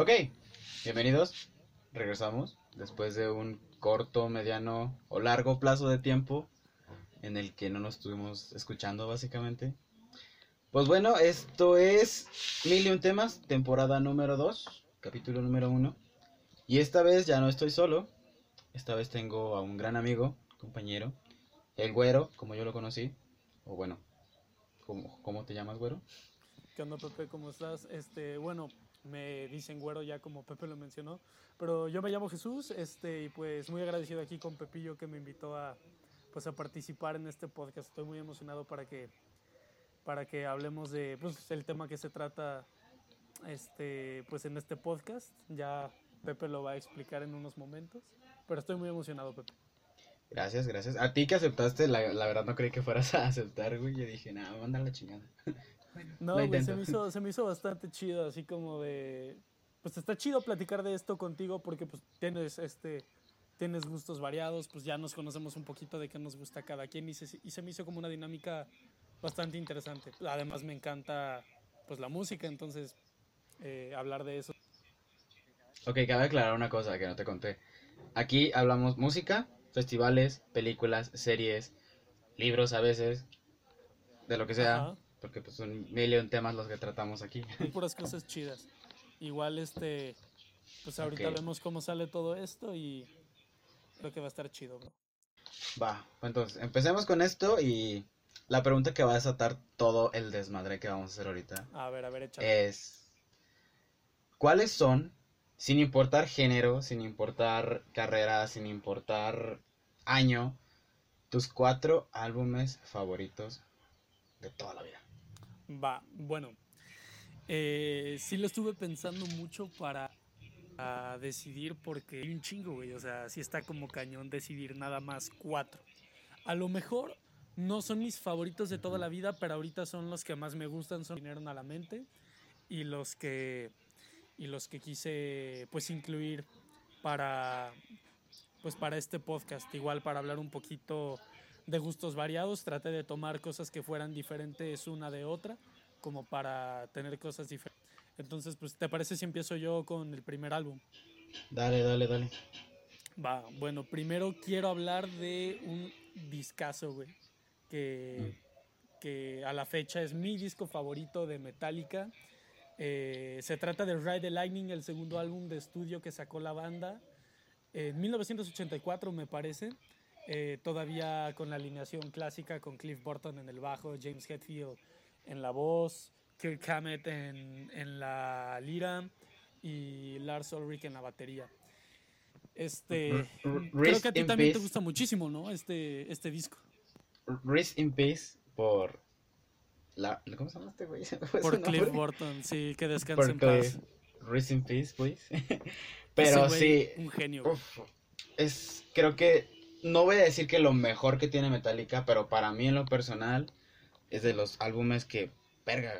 Ok, bienvenidos. Regresamos después de un corto, mediano o largo plazo de tiempo en el que no nos estuvimos escuchando básicamente. Pues bueno, esto es Mil y un temas, temporada número 2, capítulo número 1. Y esta vez ya no estoy solo. Esta vez tengo a un gran amigo, compañero, el güero, como yo lo conocí. O bueno, ¿cómo, cómo te llamas, güero? ¿Qué onda, Pepe? ¿Cómo estás? Este, bueno, me dicen güero ya como Pepe lo mencionó, pero yo me llamo Jesús, este, y pues muy agradecido aquí con Pepillo que me invitó a, pues a participar en este podcast. Estoy muy emocionado para que, para que hablemos de, pues, el tema que se trata, este, pues en este podcast. Ya Pepe lo va a explicar en unos momentos, pero estoy muy emocionado, Pepe. Gracias, gracias. A ti que aceptaste, la, la verdad no creí que fueras a aceptar, güey. Yo dije, nada, manda la chingada. no, güey, se me, hizo, se me hizo bastante chido, así como de... Pues está chido platicar de esto contigo porque pues tienes este tienes gustos variados, pues ya nos conocemos un poquito de qué nos gusta cada quien y se, y se me hizo como una dinámica bastante interesante. Además me encanta pues la música, entonces eh, hablar de eso. Ok, cabe aclarar una cosa que no te conté. Aquí hablamos música, festivales, películas, series, libros a veces, de lo que sea, porque pues son mil temas los que tratamos aquí. puras cosas chidas. Igual este, pues ahorita vemos cómo sale todo esto y creo que va a estar chido, bro. Va, entonces empecemos con esto y la pregunta que va a desatar todo el desmadre que vamos a hacer ahorita. A ver, a ver, échale. Es, ¿cuáles son, sin importar género, sin importar carrera, sin importar año, tus cuatro álbumes favoritos de toda la vida? Va, bueno, eh, sí lo estuve pensando mucho para decidir porque hay un chingo, güey. O sea, sí está como cañón decidir nada más cuatro. A lo mejor no son mis favoritos de toda la vida, pero ahorita son los que más me gustan, son vinieron a la mente y los que y los que quise pues incluir para pues para este podcast, igual para hablar un poquito de gustos variados, traté de tomar cosas que fueran diferentes una de otra, como para tener cosas diferentes. Entonces, pues, ¿te parece si empiezo yo con el primer álbum? Dale, dale, dale. Va, bueno, primero quiero hablar de un discazo, güey, que, mm. que a la fecha es mi disco favorito de Metallica. Eh, se trata de Ride the Lightning, el segundo álbum de estudio que sacó la banda en 1984, me parece. Eh, todavía con la alineación clásica, con Cliff Burton en el bajo, James Hetfield en la voz, Kirk Hammett en, en la lira y Lars Ulrich en la batería. Este, creo que a ti también te gusta muchísimo, ¿no? Este, este disco. Rest in Peace por la, ¿cómo se llama este güey? Por Cliff Burton, sí, que descanse en paz. Rest in Peace, please. Pero sí, un genio. es, creo que no voy a decir que lo mejor que tiene Metallica, pero para mí en lo personal es de los álbumes que, verga,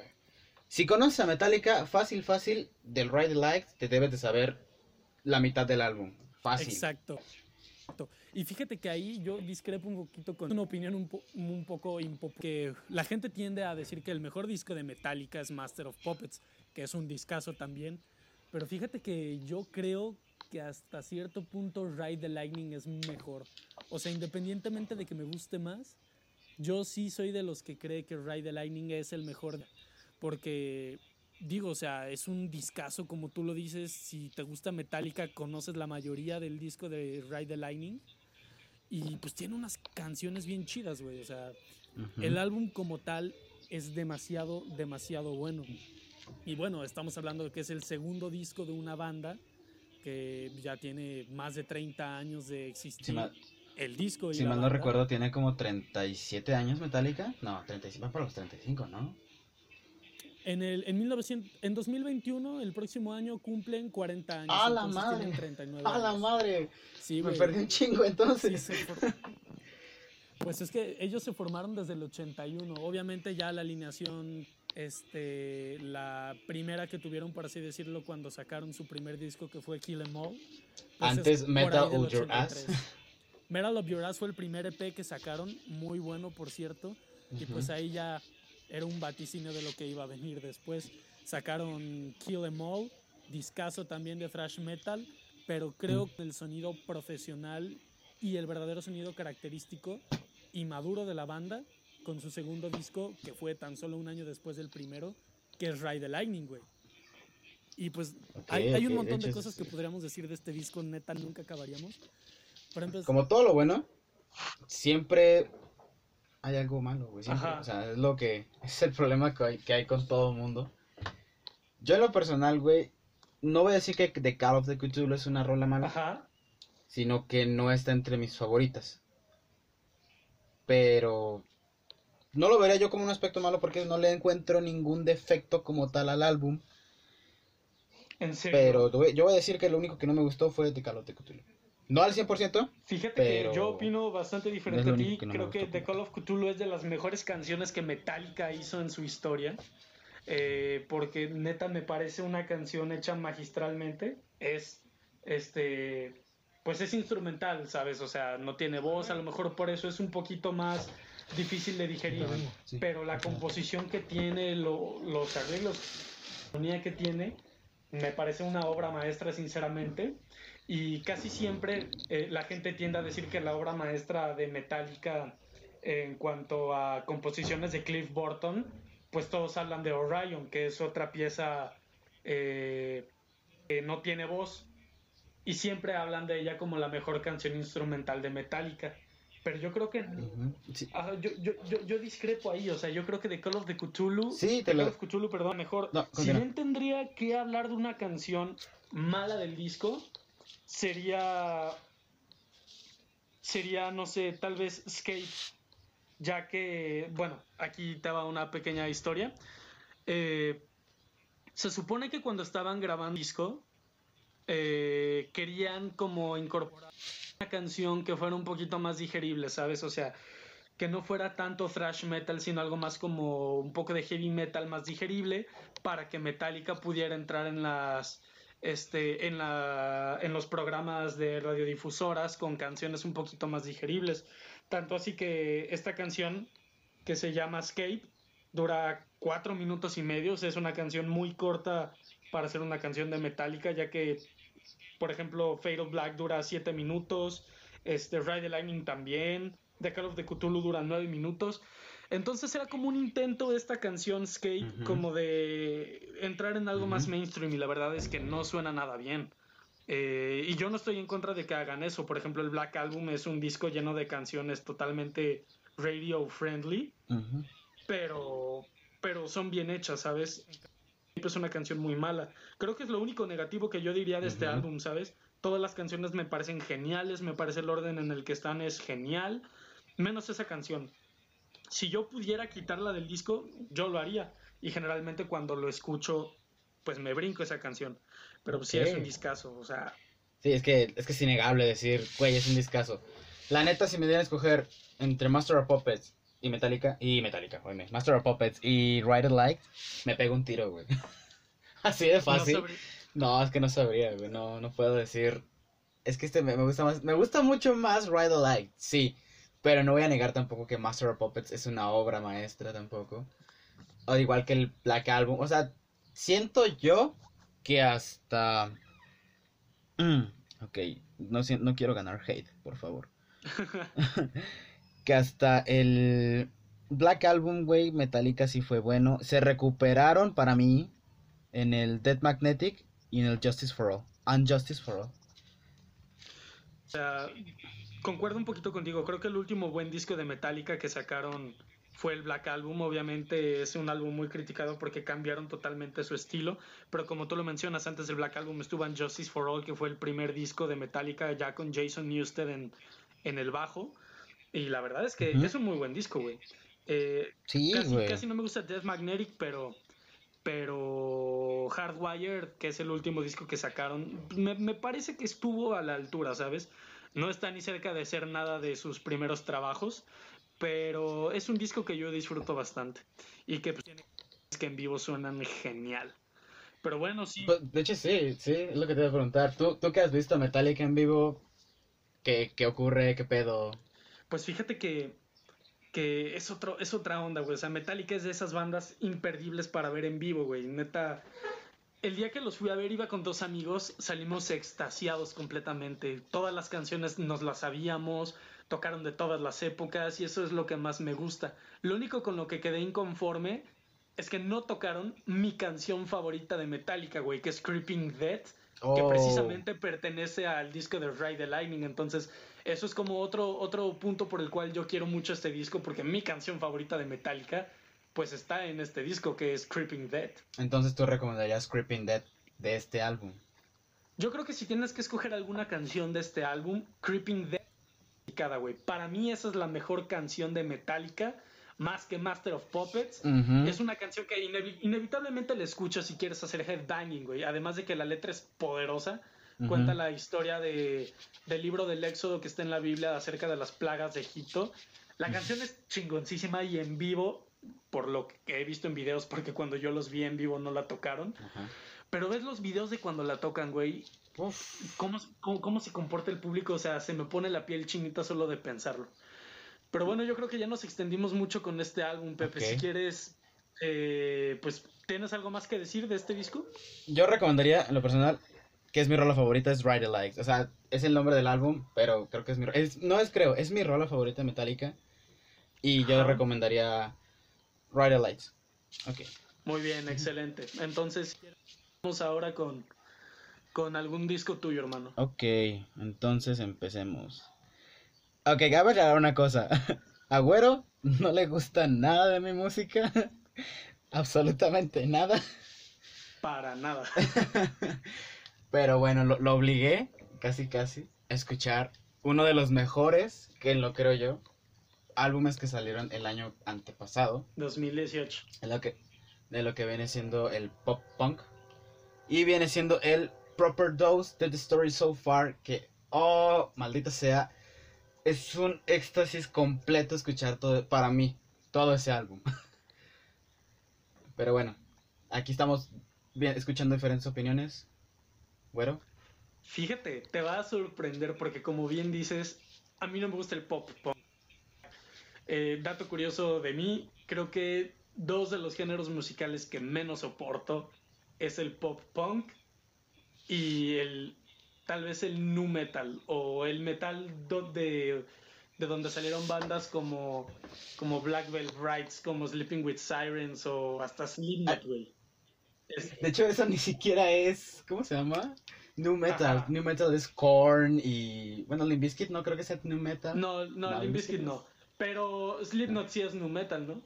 si conoces a Metallica, fácil, fácil, del Ride Light te debes de saber la mitad del álbum. Fácil. Exacto. Y fíjate que ahí yo discrepo un poquito con una opinión un, un poco que la gente tiende a decir que el mejor disco de Metallica es Master of Puppets, que es un discazo también. Pero fíjate que yo creo que hasta cierto punto Ride the Lightning es mejor. O sea, independientemente de que me guste más, yo sí soy de los que cree que Ride the Lightning es el mejor. Porque, digo, o sea, es un discazo, como tú lo dices. Si te gusta Metallica, conoces la mayoría del disco de Ride the Lightning. Y pues tiene unas canciones bien chidas, güey. O sea, el álbum como tal es demasiado, demasiado bueno. Y bueno, estamos hablando de que es el segundo disco de una banda que ya tiene más de 30 años de existir. el disco. Y si mal no recuerdo, tiene como 37 años Metallica. No, 35 para los 35, ¿no? En, el, en, 1900, en 2021, el próximo año, cumplen 40 años. ¡A la madre! ¡A la madre! Sí, Me perdí un chingo entonces. pues es que ellos se formaron desde el 81. Obviamente ya la alineación este, la primera que tuvieron, por así decirlo, cuando sacaron su primer disco que fue Kill Em All. Antes Metal of Your Ass. Metal of Your Ass fue el primer EP que sacaron, muy bueno por cierto, y pues ahí ya era un vaticinio de lo que iba a venir después. Sacaron Kill Em All discazo también de thrash metal, pero creo Mm. que el sonido profesional y el verdadero sonido característico y maduro de la banda con su segundo disco, que fue tan solo un año después del primero, que es Ride the Lightning, güey. Y pues hay, hay un montón de cosas que podríamos decir de este disco, neta, nunca acabaríamos. Por ejemplo, Como todo lo bueno, siempre hay algo malo, güey. siempre. Ajá. O sea, es lo que. Es el problema que hay, que hay con todo el mundo. Yo, en lo personal, güey, no voy a decir que The Call of the Cthulhu es una rola mala, ajá, sino que no está entre mis favoritas. Pero. No lo vería yo como un aspecto malo porque no le encuentro ningún defecto como tal al álbum. en serio. Pero yo voy a decir que lo único que no me gustó fue The Call of the Cthulhu. No al 100%, Fíjate Pero que yo opino bastante diferente a ti. que no Creo que The Call of Cthulhu es de las mejores canciones que Metallica hizo en su historia. Eh, porque neta me parece una canción hecha magistralmente. Es este. Pues es instrumental, ¿sabes? O sea, no tiene voz, a lo mejor por eso es un poquito más difícil de digerir. Sí. Pero la composición que tiene, lo- los arreglos, la armonía que tiene, me parece una obra maestra, sinceramente. Y casi siempre eh, la gente tiende a decir que la obra maestra de Metallica en cuanto a composiciones de Cliff Burton, pues todos hablan de Orion, que es otra pieza eh, que no tiene voz. Y siempre hablan de ella como la mejor canción instrumental de Metallica. Pero yo creo que. Sí. Yo, yo, yo, yo discrepo ahí, o sea, yo creo que The Call of the Cthulhu, Sí, te lo- Call of Cthulhu, perdón, mejor, No, si bien tendría que hablar de una canción mala del disco, sería, sería, no sé, tal vez Escape, ya que, bueno, aquí te va una pequeña historia. Eh, se supone que cuando estaban grabando el disco, eh, querían como incorporar una canción que fuera un poquito más digerible, ¿sabes? O sea, que no fuera tanto thrash metal, sino algo más como un poco de heavy metal más digerible, para que Metallica pudiera entrar en las este en la en los programas de radiodifusoras con canciones un poquito más digeribles. Tanto así que esta canción que se llama Escape dura cuatro minutos y medio, es una canción muy corta para ser una canción de Metallica, ya que por ejemplo, Fade of Black dura 7 minutos, este, Ride the Lightning también, The Call of the Cthulhu dura 9 minutos. Entonces era como un intento de esta canción Skate, Ujú. como de entrar en algo más Ujú. mainstream y la verdad es que no suena nada bien. Eh, y yo no estoy en contra de que hagan eso. Por ejemplo, el Black Album es un disco lleno de canciones totalmente radio friendly, Ujú. pero, pero son bien hechas, ¿sabes? Es una canción muy mala. Creo que es lo único negativo que yo diría de este álbum, ¿sabes? Todas las canciones me parecen geniales, me parece el orden en el que están es genial, menos esa canción. Si yo pudiera quitarla del disco, yo lo haría. Y generalmente cuando lo escucho, pues me brinco esa canción. Pero sí es un discazo, o sea, Sí, es que, es que es innegable decir, güey, es un discazo. La neta, si me dieran a escoger entre Master of Puppets y Metallica, y Metallica, oíme, Master of Puppets y Ride It Like, me pego un tiro, güey. Así de fácil. No, es que no sabría, güey, no, no puedo decir. Es que este me, me gusta más, me gusta mucho más Ride It Like, sí. Pero no voy a negar tampoco que Master of Puppets es una obra maestra tampoco. O igual que el Black Album, o sea, siento yo que hasta... Mm, ok, no, no quiero ganar hate, por favor. que hasta el Black Album, güey, Metallica sí fue bueno. Se recuperaron para mí en el Dead Magnetic y en el Justice for All. And Justice for All. O sea, concuerdo un poquito contigo. Creo que el último buen disco de Metallica que sacaron fue el Black Album. Obviamente es un álbum muy criticado porque cambiaron totalmente su estilo. Pero como tú lo mencionas, antes del Black Album estuvo en Justice for All, que fue el primer disco de Metallica ya con Jason Newsted en, en el bajo. Y la verdad es que es un muy buen disco, güey. Eh, Sí, casi, güey. casi no me gusta Death Magnetic, pero pero Hardwired, que es el último disco que sacaron, me, me parece que estuvo a la altura, ¿sabes? No está ni cerca de ser nada de sus primeros trabajos, pero es un disco que yo disfruto bastante y que, pues, tiene que en vivo suenan genial. Pero bueno, sí, Pues, De hecho, sí, sí, es lo que te iba a preguntar. ¿Tú, tú que has visto Metallica en vivo, ¿qué, qué ocurre? ¿Qué pedo? Pues fíjate que, que es, otro, es otra onda, güey. O sea, Metallica es de esas bandas imperdibles para ver en vivo, güey. Neta, el día que los fui a ver iba con dos amigos, salimos extasiados completamente. Todas las canciones nos las sabíamos, tocaron de todas las épocas y eso es lo que más me gusta. Lo único con lo que quedé inconforme es que no tocaron mi canción favorita de Metallica, güey, que es Creeping Que Oh. precisamente pertenece al disco de Ride the Lightning. Entonces, eso es como otro, otro punto por el cual yo quiero mucho este disco, porque mi canción favorita de Metallica, pues está en este disco, que es Creeping Dead. Entonces tú recomendarías Creeping Dead de este álbum. Yo creo que si tienes que escoger alguna canción de este álbum, Creeping Dead, cada güey. Para mí esa es la mejor canción de Metallica, más que Master of Puppets. Ujú. Es una canción que inevi- inevitablemente la escuchas si quieres hacer headbanging, güey. Además de que la letra es poderosa. Ujú. Cuenta la historia de, del libro del Éxodo que está en la Biblia acerca de las plagas de Egipto. La canción es chingoncísima y en vivo, por lo que he visto en videos, porque cuando yo los vi en vivo no la tocaron. Ajá. Pero ves los videos de cuando la tocan, güey. Uf. ¿Cómo, cómo, cómo se comporta el público? O sea, se me pone la piel chinita solo de pensarlo. Pero bueno, yo creo que ya nos extendimos mucho con este álbum, Pepe. Si quieres, eh, pues, ¿tienes algo más que decir de este disco? Yo recomendaría, en lo personal, que es mi rola favorita, es Ride Lights. O sea, es el nombre del álbum, pero creo que es mi... Es, no es creo, es mi rola favorita de Metallica. Y yo Ajá. recomendaría Ride Lights. Ok. Muy bien, excelente. Entonces, vamos ahora con, con algún disco tuyo, hermano. Ok, entonces empecemos. Ok, cabe aclarar una cosa. A Güero no le gusta nada de mi música. Absolutamente nada. Para nada. Pero bueno, lo, lo obligué, casi casi, a escuchar uno de los mejores, que lo creo yo, álbumes que salieron el año antepasado, 2018. en lo que, de lo que viene siendo el pop punk. Y viene siendo el Proper Dose de The Story So Far, que, oh, maldita sea, es un éxtasis completo escuchar todo, para mí, todo ese álbum. Pero bueno, aquí estamos bien, escuchando diferentes opiniones. Bueno, Fíjate, te va a sorprender porque como bien dices, a mí no me gusta el pop punk. Eh, dato curioso de mí, creo que dos de los géneros musicales que menos soporto es el pop punk y el tal vez el nu metal o el metal do- de, de donde salieron bandas como, como Black Veil Brides, como Sleeping with Sirens o hasta Slipknot, güey. De hecho eso ni siquiera es, ¿cómo se llama? New Metal. Ajá. New Metal es Korn y, bueno, Limp Bizkit no creo que sea New Metal. No, no, No, Limp Bizkit no. Pero Slipknot sí es nu metal, ¿no?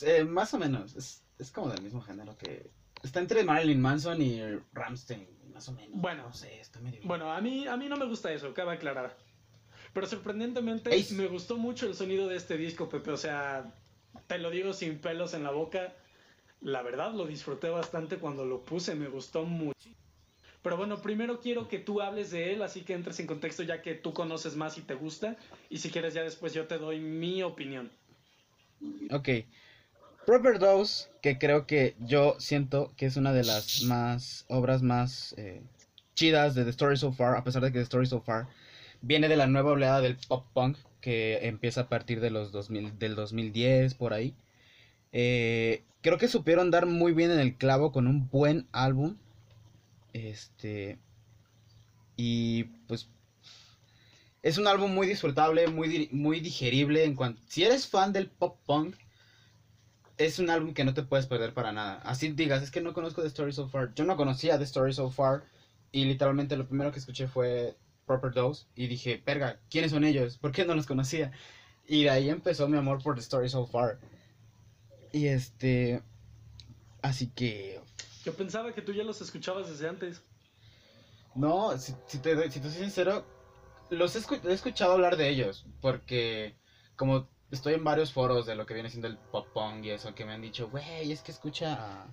Eh, más o menos, es, es como del mismo género que... Está entre Marilyn Manson y Ramstein, más o menos. Bueno. No sé, está medio... Bueno, a mí, a mí no me gusta eso, cabe aclarar. Pero sorprendentemente Ey. me gustó mucho el sonido de este disco, Pepe. O sea, te lo digo sin pelos en la boca. La verdad lo disfruté bastante cuando lo puse, me gustó mucho. Pero bueno, primero quiero que tú hables de él, así que entres en contexto ya que tú conoces más y te gusta. Y si quieres ya después yo te doy mi opinión. Ok. Proper Dose, que creo que yo siento que es una de las más obras más eh, chidas de The Story So Far, a pesar de que The Story So Far viene de la nueva oleada del pop punk que empieza a partir de los 2000, del 2010 por ahí. Eh, creo que supieron dar muy bien en el clavo con un buen álbum. Este y pues es un álbum muy disfrutable, muy, muy digerible en cuanto... Si eres fan del pop punk, es un álbum que no te puedes perder para nada. Así digas, es que no conozco The Story So Far. Yo no conocía The Story So Far y literalmente lo primero que escuché fue Proper Dose y dije, perga, ¿quiénes son ellos? ¿Por qué no los conocía? Y de ahí empezó mi amor por The Story So Far. Y este... Así que... Yo pensaba que tú ya los escuchabas desde antes. No, si, si te, si te soy sincero, los he, escu- he escuchado hablar de ellos, porque como estoy en varios foros de lo que viene siendo el pop punk y eso, que me han dicho, güey, es que escucha a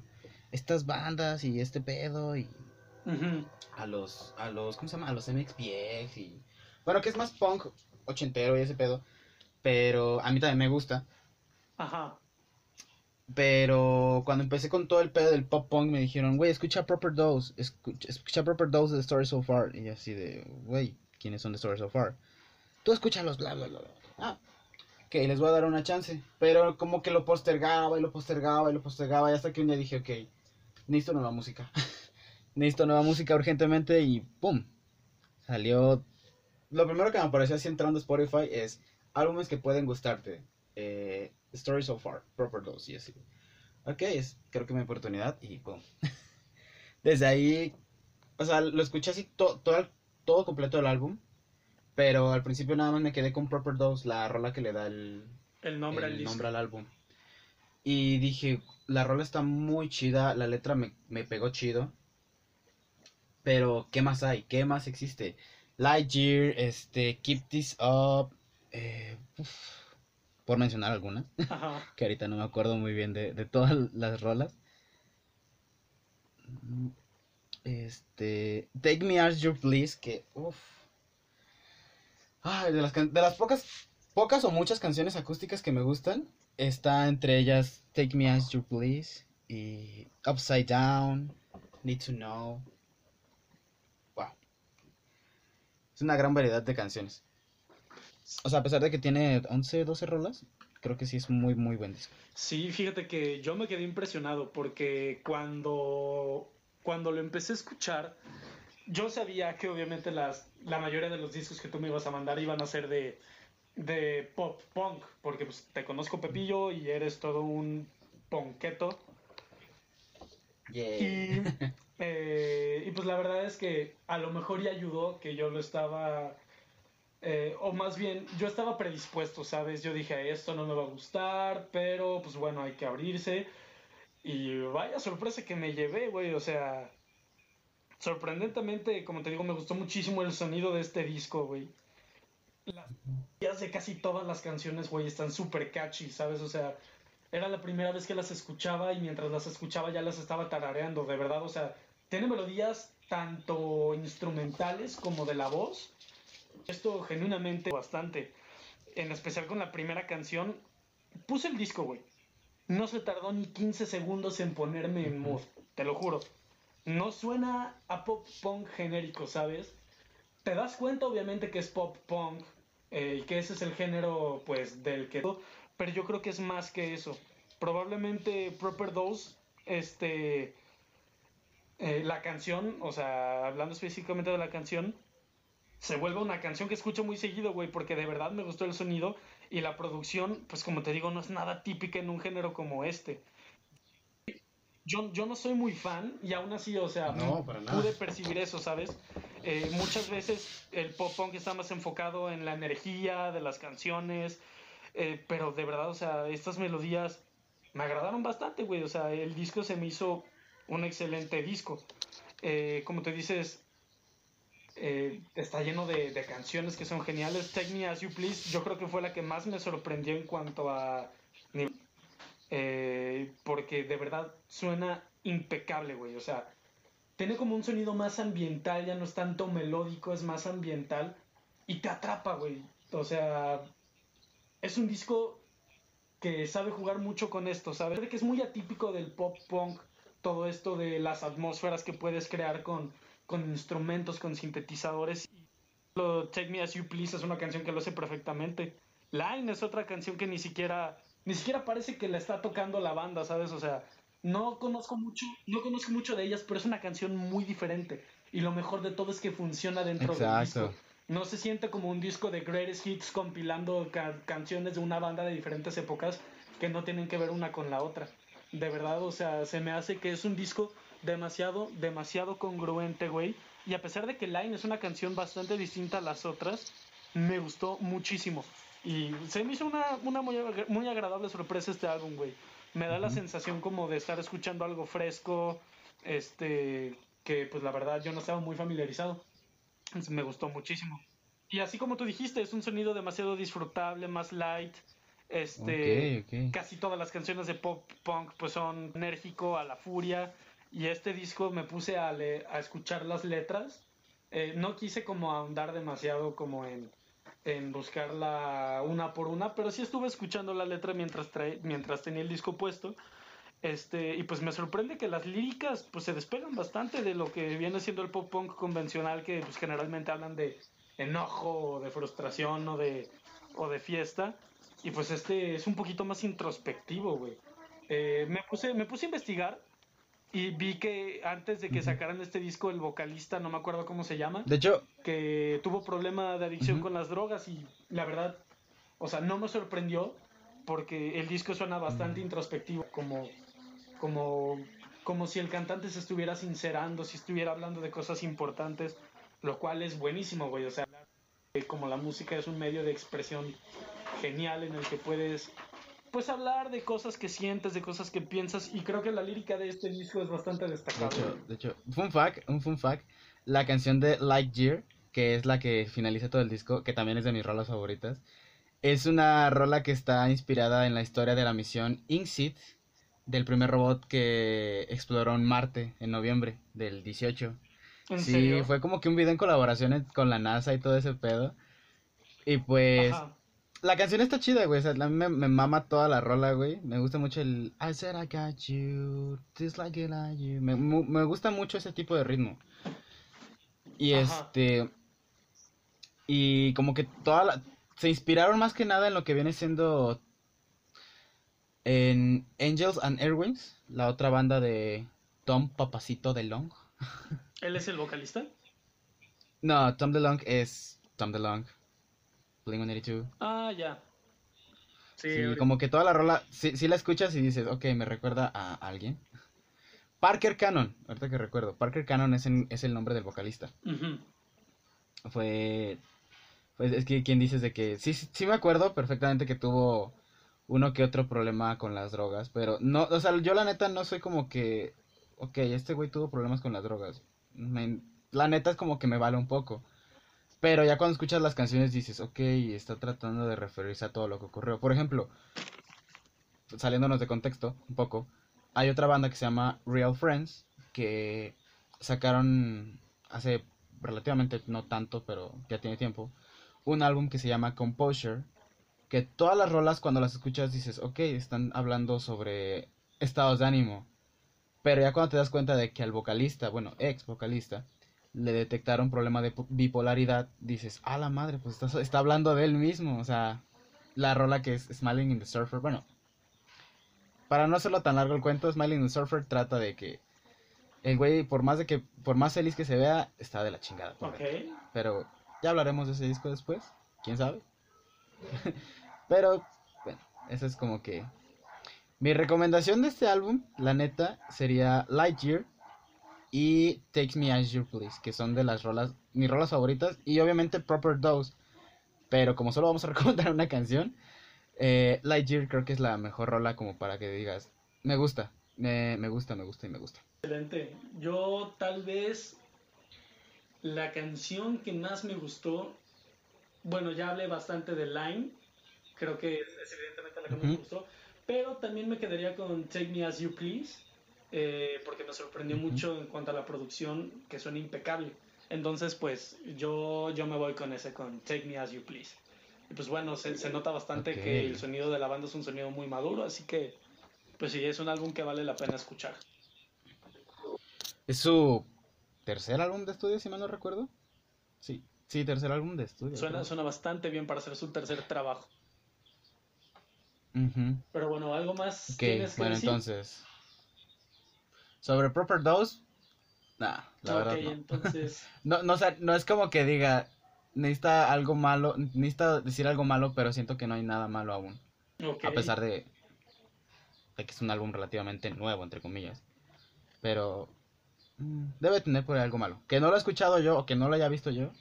estas bandas y este pedo y a los, a los, ¿cómo se llama? A los MXPX y... Bueno, que es más punk ochentero y ese pedo, pero a mí también me gusta. Ajá. Pero cuando empecé con todo el pedo del pop punk me dijeron, güey, escucha Proper Dose, escucha, escucha Proper Dose de The Story So Far. Y así de, güey, ¿quiénes son The Story So Far? Tú escúchalos, bla, bla, bla, bla. Ah, ok, les voy a dar una chance. Pero como que lo postergaba y lo postergaba y lo postergaba y hasta que un día dije, ok, necesito nueva música. necesito nueva música urgentemente y ¡pum! Salió... Lo primero que me apareció así entrando a Spotify es álbumes que pueden gustarte. Eh, Story So Far, Proper Dose y así. Ok, es creo que mi oportunidad y ¡pum! Desde ahí, o sea, lo escuché así todo, todo completo el álbum. Pero al principio nada más me quedé con Proper Dose, la rola que le da el, el nombre, al, nombre al álbum. Y dije, la rola está muy chida, la letra me, me pegó chido. Pero, ¿qué más hay? ¿Qué más existe? Lightyear, este, Keep This Up, eh, por mencionar algunas, que ahorita no me acuerdo muy bien de, de todas las rolas. Este, Take Me As You Please, que, uff. Ay, de las, de las pocas, pocas o muchas canciones acústicas que me gustan, está entre ellas Take Me As You Please y Upside Down, Need to Know. Wow. Es una gran variedad de canciones. O sea, a pesar de que tiene 11, 12 rolas, creo que sí es muy, muy buen disco. Sí, fíjate que yo me quedé impresionado porque cuando, cuando lo empecé a escuchar, yo sabía que obviamente las, la mayoría de los discos que tú me ibas a mandar iban a ser de, de pop punk, porque pues, te conozco Pepillo y eres todo un ponqueto. Y, eh, y pues la verdad es que a lo mejor ya ayudó que yo lo estaba eh, o más bien, yo estaba predispuesto, ¿sabes? Yo dije, esto no me va a gustar, pero pues bueno, hay que abrirse. Y vaya sorpresa que me llevé, güey. O sea, sorprendentemente, como te digo, me gustó muchísimo el sonido de este disco, güey. Las de casi todas las canciones, güey, están súper catchy, ¿sabes? O sea, era la primera vez que las escuchaba y mientras las escuchaba ya las estaba tarareando, de verdad. O sea, tiene melodías tanto instrumentales como de la voz esto genuinamente bastante. En especial con la primera canción. Puse el disco, güey. No se tardó ni 15 segundos en ponerme en mood. Te lo juro. No suena a pop punk genérico, ¿sabes? Te das cuenta, obviamente, que es pop punk. Eh, y que ese es el género, pues, del que. Pero yo creo que es más que eso. Probablemente Proper Dose, este. Eh, la canción, o sea, hablando específicamente de la canción, se vuelve una canción que escucho muy seguido, güey, porque de verdad me gustó el sonido y la producción, pues como te digo, no es nada típica en un género como este. Yo, yo no soy muy fan y aún así, o sea, pude percibir eso, ¿sabes? Eh, muchas veces el pop punk está más enfocado en la energía de las canciones, eh, pero de verdad, o sea, estas melodías me agradaron bastante, güey, o sea, el disco se me hizo un excelente disco. Eh, como te dices, eh, está lleno de, canciones que son geniales. Take Me As You Please, yo creo que fue la que más me sorprendió en cuanto a eh, porque de verdad suena impecable, güey. O sea, tiene como un sonido más ambiental, ya no es tanto melódico, es más ambiental y te atrapa, güey. O sea, es un disco que sabe jugar mucho con esto, ¿sabes? Que es muy atípico del pop punk, todo esto de las atmósferas que puedes crear con con instrumentos, con sintetizadores. Lo Take Me As You Please es una canción que lo hace perfectamente. Line es otra canción que ni siquiera, ni siquiera parece que la está tocando la banda, ¿sabes? O sea, no conozco mucho, no conozco mucho de ellas, pero es una canción muy diferente. Y lo mejor de todo es que funciona dentro del disco. No se siente como un disco de greatest hits compilando canciones de una banda de diferentes épocas que no tienen que ver una con la otra. De verdad, o sea, se me hace que es un disco demasiado, demasiado congruente, güey. Y a pesar de que Line es una canción bastante distinta a las otras, me gustó muchísimo. Y se me hizo una, una muy, muy agradable sorpresa este álbum, güey. Me da la sensación como de estar escuchando algo fresco, este, que pues la verdad yo no estaba muy familiarizado. me gustó muchísimo. Y así como tú dijiste, es un sonido demasiado disfrutable, más light. Este, casi todas las canciones de pop punk pues son enérgico a la furia. Y este disco me puse a, a escuchar las letras. Eh, no quise como ahondar demasiado como en, en buscarla una por una, pero sí estuve escuchando la letra mientras, mientras tenía el disco puesto. Este, y pues me sorprende que las líricas pues se despegan bastante de lo que viene siendo el pop punk convencional que pues generalmente hablan de enojo o de frustración o de, o de fiesta. Y pues este es un poquito más introspectivo, güey. Eh, me, puse, me puse a investigar Y vi que antes de que sacaran este disco, el vocalista, no me acuerdo cómo se llama, De hecho, que tuvo problema de adicción Ujú. con las drogas y la verdad, o sea, no me sorprendió porque el disco suena bastante introspectivo, como, como, como si el cantante se estuviera sincerando, si estuviera hablando de cosas importantes, lo cual es buenísimo, güey, o sea, como la música es un medio de expresión genial en el que puedes pues hablar de cosas que sientes, de cosas que piensas y creo que la lírica de este disco es bastante de destacable. hecho, de hecho, fun fact, un fun fact, la canción de Lightyear, que es la que finaliza todo el disco, que también es de mis rolas favoritas, es una rola que está inspirada en la historia de la misión InSeed, del primer robot que exploró en Marte en noviembre del 18. ¿En sí, serio? fue como que un video en colaboración con la NASA y todo ese pedo. Y pues, Ajá. La canción está chida, güey. O sea, a mí me, me mama toda la rola, güey. Me gusta mucho el I said I got you, just like I like you. Me, me gusta mucho ese tipo de ritmo. Y Ajá. este. Y como que toda la. Se inspiraron más que nada en lo que viene siendo. En Angels and Airwings, la otra banda de Tom Papacito de Long. ¿Él es el vocalista? No, Tom DeLonge es Tom DeLonge. Blink 182. Ah, ya. Sí, Sí, como que toda la rola, si, la escuchas y dices, ok, me recuerda a alguien. Parker Cannon, ahorita que recuerdo, Parker Cannon es, en- es el nombre del vocalista. Fue, pues es que quien dices de que, sí, sí, sí me acuerdo perfectamente que tuvo uno que otro problema con las drogas, pero no, o sea, yo la neta no soy como que, ok, este güey tuvo problemas con las drogas. Me- la neta es como que me vale un poco. Pero ya cuando escuchas las canciones dices, ok, está tratando de referirse a todo lo que ocurrió. Por ejemplo, saliéndonos de contexto un poco, hay otra banda que se llama Real Friends, que sacaron hace relativamente no tanto, pero ya tiene tiempo, un álbum que se llama Composure, que todas las rolas cuando las escuchas dices, ok, están hablando sobre estados de ánimo, pero ya cuando te das cuenta de que al vocalista, bueno, ex vocalista, le detectaron problema de bipolaridad, dices, ah, la madre, pues está, está hablando de él mismo, o sea, la rola que es Smiling in the Surfer, bueno, para no hacerlo tan largo el cuento, Smiling in the Surfer trata de que el güey, por más de que, por más feliz que se vea, está de la chingada. Pero ya hablaremos de ese disco después, quién sabe. Pero, bueno, eso es como que... Mi recomendación de este álbum, la neta, sería Lightyear y Takes Me As You Please, que son de las rolas, mis rolas favoritas, y obviamente Proper Dose. Pero como solo vamos a recomendar una canción, eh, Lightyear creo que es la mejor rola como para que digas, me gusta, me, me gusta, me gusta y me gusta. Excelente. Yo tal vez la canción que más me gustó, bueno, ya hablé bastante de Line, creo que es evidentemente la que más me gustó, pero también me quedaría con Take Me As You Please, eh, porque me sorprendió mucho en cuanto a la producción, que suena impecable. Entonces, pues yo, yo me voy con ese, con Take Me As You Please. Y pues bueno, se, se nota bastante que el sonido de la banda es un sonido muy maduro, así que pues sí, es un álbum que vale la pena escuchar. Es su tercer álbum de estudio, si mal no recuerdo. Sí, sí, tercer álbum de estudio. Suena, suena bastante bien para hacer su tercer trabajo. Ujú. Pero bueno, algo más tienes que bueno, decir? entonces. Sobre Proper Dose, nah, la ok, verdad no. entonces, No, no, o sea, no es como que diga, necesita algo malo, necesita decir algo malo, pero siento que no hay nada malo aún. ok. A pesar de, de que es un álbum relativamente nuevo, entre comillas. Pero mm, debe tener por ahí algo malo. Que no lo he escuchado yo o que no lo haya visto yo,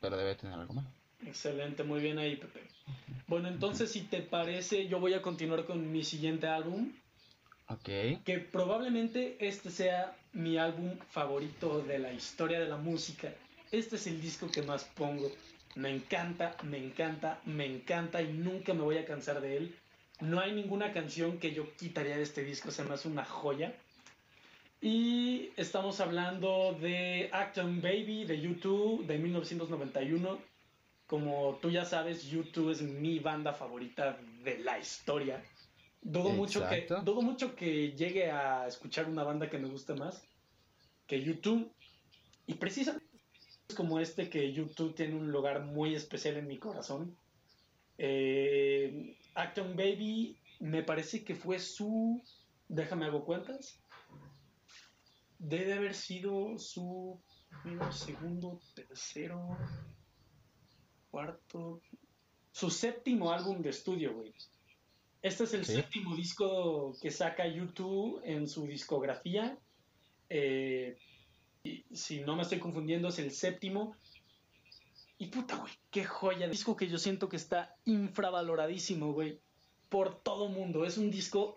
pero debe tener algo malo. Excelente, muy bien ahí, Pepe. Bueno, entonces, si te parece, yo voy a continuar con mi siguiente álbum, Ok. que probablemente este sea mi álbum favorito de la historia de la música. Este es el disco que más pongo. Me encanta, me encanta, me encanta y nunca me voy a cansar de él. No hay ninguna canción que yo quitaría de este disco, se me hace una joya. Y estamos hablando de Acton Baby de U2 de 1991. Como tú ya sabes, U2 es mi banda favorita de la historia. Dudo mucho, que, dudo mucho que llegue a escuchar una banda que me guste más que YouTube. Y precisamente es como este que YouTube tiene un lugar muy especial en mi corazón. Eh, Acton Baby me parece que fue su... Déjame hago cuentas. debe haber sido su primero, segundo, tercero, cuarto, su séptimo álbum de estudio, güey. Este es el séptimo disco que saca YouTube en su discografía. Eh, si no me estoy confundiendo, es el séptimo. Y puta, güey, qué joya. Disco que yo siento que está infravaloradísimo, güey. Por todo mundo. Es un disco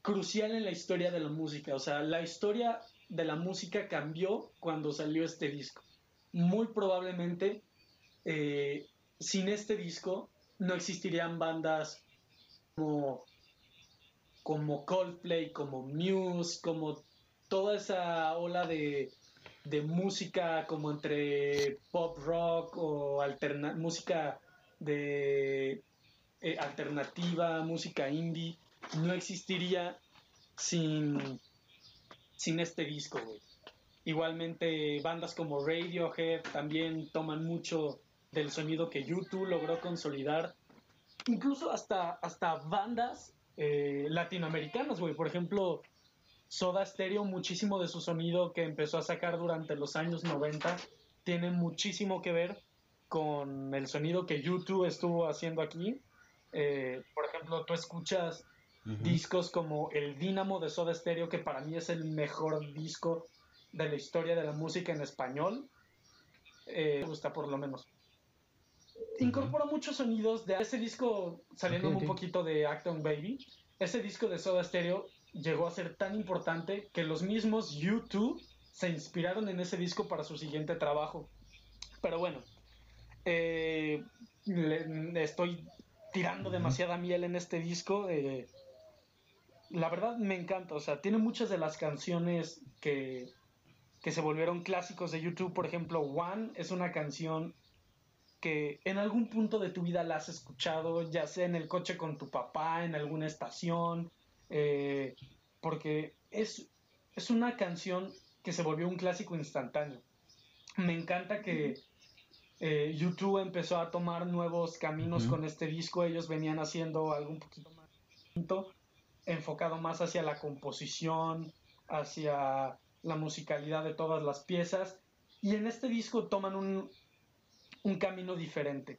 crucial en la historia de la música. O sea, la historia de la música cambió cuando salió este disco. Muy probablemente, eh, sin este disco, no existirían bandas como, como Coldplay, como Muse, como toda esa ola de, de música como entre pop rock o música de eh, alternativa, música indie, no existiría sin, sin este disco, Igualmente bandas como Radiohead también toman mucho del sonido que YouTube logró consolidar. Incluso hasta, hasta bandas eh, latinoamericanas, güey. Por ejemplo, Soda Stereo, muchísimo de su sonido que empezó a sacar durante los años 90 tiene muchísimo que ver con el sonido que YouTube estuvo haciendo aquí. Eh, por ejemplo, tú escuchas discos como El Dínamo de Soda Stereo, que para mí es el mejor disco de la historia de la música en español. Eh, me gusta por lo menos. Incorpora muchos sonidos de ese disco, saliendo un poquito de Acton Baby. Ese disco de Soda Stereo llegó a ser tan importante que los mismos YouTube se inspiraron en ese disco para su siguiente trabajo. Pero bueno, eh, estoy tirando demasiada miel en este disco. Eh, la verdad me encanta, o sea, tiene muchas de las canciones que, que se volvieron clásicos de YouTube. Por ejemplo, One es una canción que en algún punto de tu vida la has escuchado, ya sea en el coche con tu papá, en alguna estación, eh, porque es, es una canción que se volvió un clásico instantáneo. Me encanta que eh, YouTube empezó a tomar nuevos caminos con este disco. Ellos venían haciendo algo un poquito más enfocado más hacia la composición, hacia la musicalidad de todas las piezas. Y en este disco toman un, un camino diferente.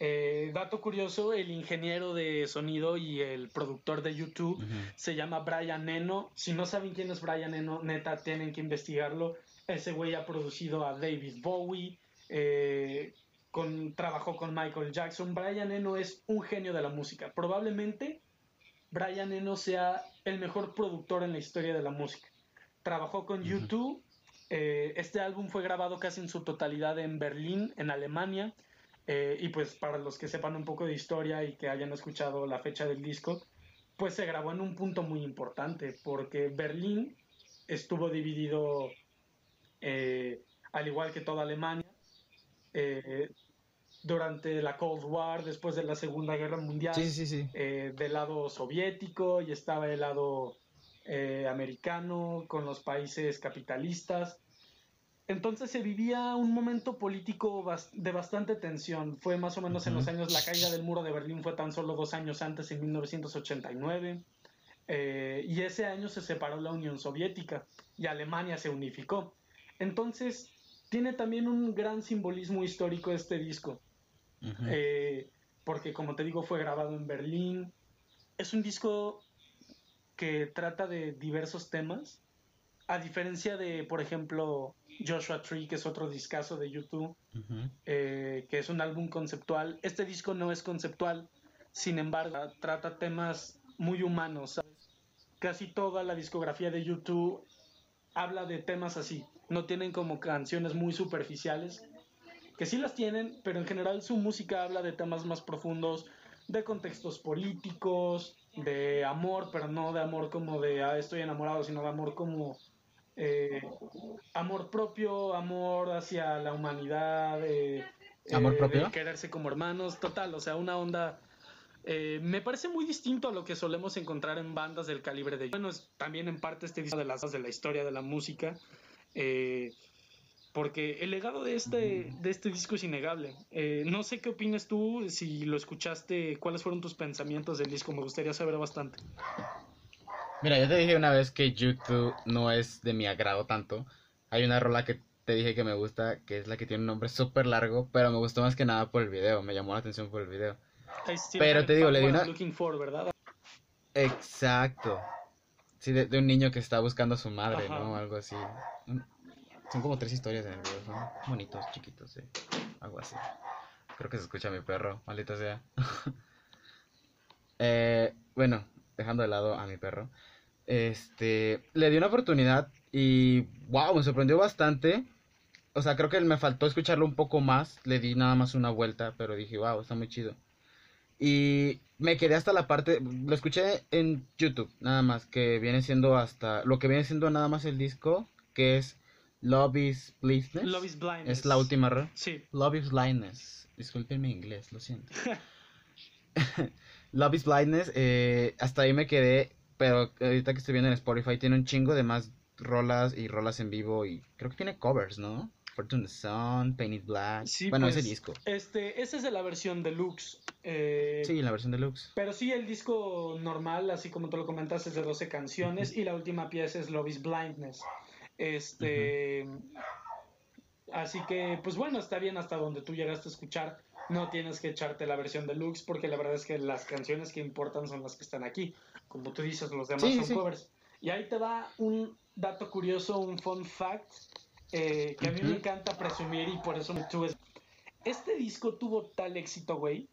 Eh, dato curioso, el ingeniero de sonido y el productor de YouTube se llama Brian Eno. Si no saben quién es Brian Eno, neta, tienen que investigarlo. Ese güey ha producido a David Bowie, eh, con, trabajó con Michael Jackson. Brian Eno es un genio de la música. Probablemente Brian Eno sea el mejor productor en la historia de la música. Trabajó con YouTube. Eh, este álbum fue grabado casi en su totalidad en Berlín, en Alemania. Eh, y pues para los que sepan un poco de historia y que hayan escuchado la fecha del disco, pues se grabó en un punto muy importante, porque Berlín estuvo dividido, eh, al igual que toda Alemania, eh, durante la Cold War, después de la Segunda Guerra Mundial, del lado soviético y estaba el lado americano con los países capitalistas. Entonces se vivía un momento político de bastante tensión. Fue más o menos en los años, la caída del muro de Berlín fue tan solo dos años antes, en 1989. Eh, y ese año se separó la Unión Soviética y Alemania se unificó. Entonces tiene también un gran simbolismo histórico este disco. Eh, porque como te digo fue grabado en Berlín. Es un disco que trata de diversos temas. A diferencia de, por ejemplo, Joshua Tree, que es otro discazo de YouTube, eh, que es un álbum conceptual. Este disco no es conceptual, sin embargo, trata temas muy humanos. Casi toda la discografía de YouTube habla de temas así. No tienen como canciones muy superficiales, que sí las tienen, pero en general su música habla de temas más profundos, de contextos políticos, de amor, pero no de amor como de ah, estoy enamorado, sino de amor como eh, amor propio, amor hacia la humanidad, eh, amor eh, propio, quererse como hermanos, total, o sea, una onda. me parece muy distinto a lo que solemos encontrar en bandas del calibre de. Bueno, es también en parte este disco de las de la historia de la música, porque el legado de este, de este disco es innegable. no sé qué opinas tú, si lo escuchaste, cuáles fueron tus pensamientos del disco, me gustaría saber bastante. Mira, yo te dije una vez que YouTube no es de mi agrado tanto. Hay una rola que te dije que me gusta, que es la que tiene un nombre súper largo, pero me gustó más que nada por el video, me llamó la atención por el video. Pero te digo, le di una... Looking for, ¿verdad? Exacto. Sí, de, de un niño que está buscando a su madre, Ajá. ¿no? Algo así. Son como tres historias en el video, son bonitos, chiquitos, sí. Algo así. Creo que se escucha mi perro, maldita sea. eh, bueno, dejando de lado a mi perro. Este, le di una oportunidad y wow, me sorprendió bastante. O sea, creo que me faltó escucharlo un poco más. Le di nada más una vuelta, pero dije, wow, está muy chido. Y me quedé hasta la parte, lo escuché en YouTube, nada más, que viene siendo hasta, lo que viene siendo nada más el disco, que es Love is Blindness. Love is Blind. Es la última rola. Sí. Love is Blindness. Disculpen mi inglés, lo siento. Love is Blindness, eh, hasta ahí me quedé, pero ahorita que estoy viendo en Spotify tiene un chingo de más rolas y rolas en vivo y creo que tiene covers, ¿no? Fortune the Sun, Painted Black. Sí, bueno, pues, ese disco. Este, esa es de la versión deluxe. eh, Sí, la versión deluxe. Pero sí, el disco normal, así como tú lo comentas, es de 12 canciones y la última pieza es Love is Blindness. Este. Así que, pues bueno, está bien hasta donde tú llegaste a escuchar. No tienes que echarte la versión deluxe porque la verdad es que las canciones que importan son las que están aquí. Como tú dices, los demás Sí, son sí. covers. Y ahí te va un dato curioso, un fun fact eh, que a mí me encanta presumir y por eso me tuve. Este disco tuvo tal éxito, güey,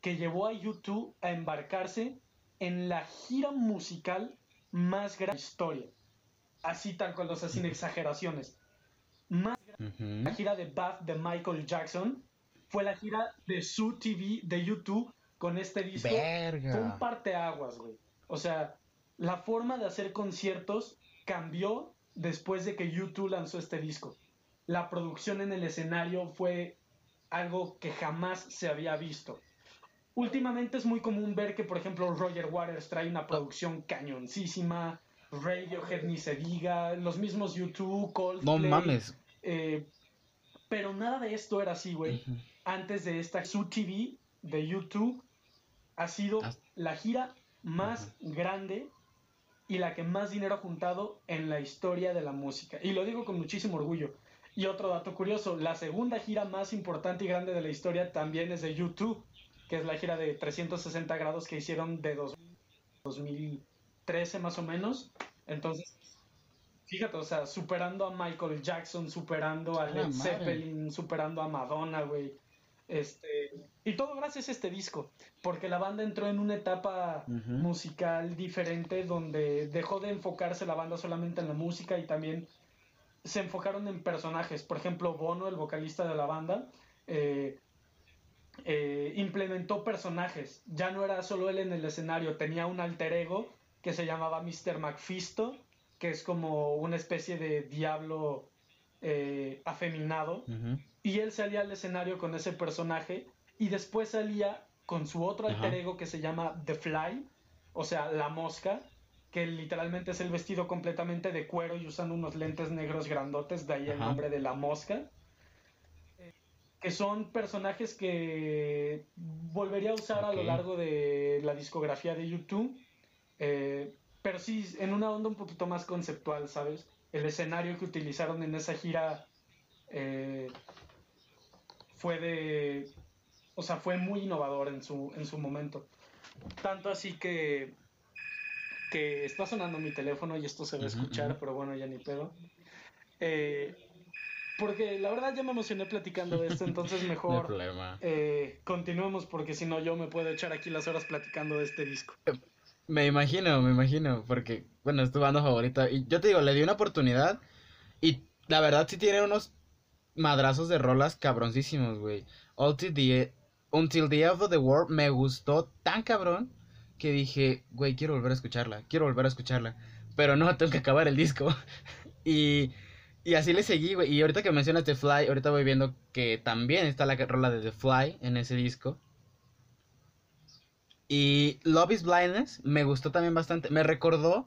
que llevó a YouTube a embarcarse en la gira musical más grande de la historia. Así tal cual, o sea, sin exageraciones. Más Ujú. la gira de Bath de Michael Jackson fue la gira de su TV de YouTube con este disco. Fue un Verga. parteaguas, güey. O sea, la forma de hacer conciertos cambió después de que YouTube lanzó este disco. La producción en el escenario fue algo que jamás se había visto. Últimamente es muy común ver que, por ejemplo, Roger Waters trae una producción cañoncísima, Radiohead ni se diga, los mismos YouTube, Coldplay. No mames. Eh, pero nada de esto era así, güey. Antes de esta su TV de YouTube ha sido ah. la gira más grande y la que más dinero ha juntado en la historia de la música. Y lo digo con muchísimo orgullo. Y otro dato curioso, la segunda gira más importante y grande de la historia también es de YouTube, que es la gira de 360 grados que hicieron de 2000 13 más o menos. Entonces, fíjate, o sea, superando a Michael Jackson, superando a Led. Zeppelin, superando a Madonna, güey. Este, y todo gracias a este disco, porque la banda entró en una etapa uh -huh. musical diferente donde dejó de enfocarse la banda solamente en la música y también se enfocaron en personajes. Por ejemplo, Bono, el vocalista de la banda, eh, eh, implementó personajes. Ya no era solo él en el escenario, tenía un alter ego que se llamaba Mr. Macfisto, que es como una especie de diablo eh, afeminado. Y él salía al escenario con ese personaje y después salía con su otro alter ego que se llama The Fly, o sea, la mosca, que literalmente es el vestido completamente de cuero y usando unos lentes negros grandotes, de ahí el nombre de la mosca. Eh, Que son personajes que volvería a usar a lo largo de la discografía de YouTube. Eh, pero sí, en una onda un poquito más conceptual, ¿sabes? El escenario que utilizaron en esa gira eh, fue de. O sea, fue muy innovador en su, en su momento. Tanto así que. que está sonando mi teléfono y esto se va a escuchar, pero bueno, ya ni pedo. Eh, porque la verdad ya me emocioné platicando de esto, entonces No mejor problema. eh, continuemos porque si no yo me puedo echar aquí las horas platicando de este disco. Me imagino, me imagino, porque, bueno, es tu banda favorita. Y yo te digo, le di una oportunidad y la verdad sí tiene unos madrazos de rolas cabroncísimos, güey. Until the, Until the End of the World me gustó tan cabrón que dije, güey, quiero volver a escucharla, quiero volver a escucharla. Pero no, tengo que acabar el disco. y, y así le seguí, güey. Y ahorita que mencionas The Fly, ahorita voy viendo que también está la rola de The Fly en ese disco. Y Love is Blindness me gustó también bastante. Me recordó,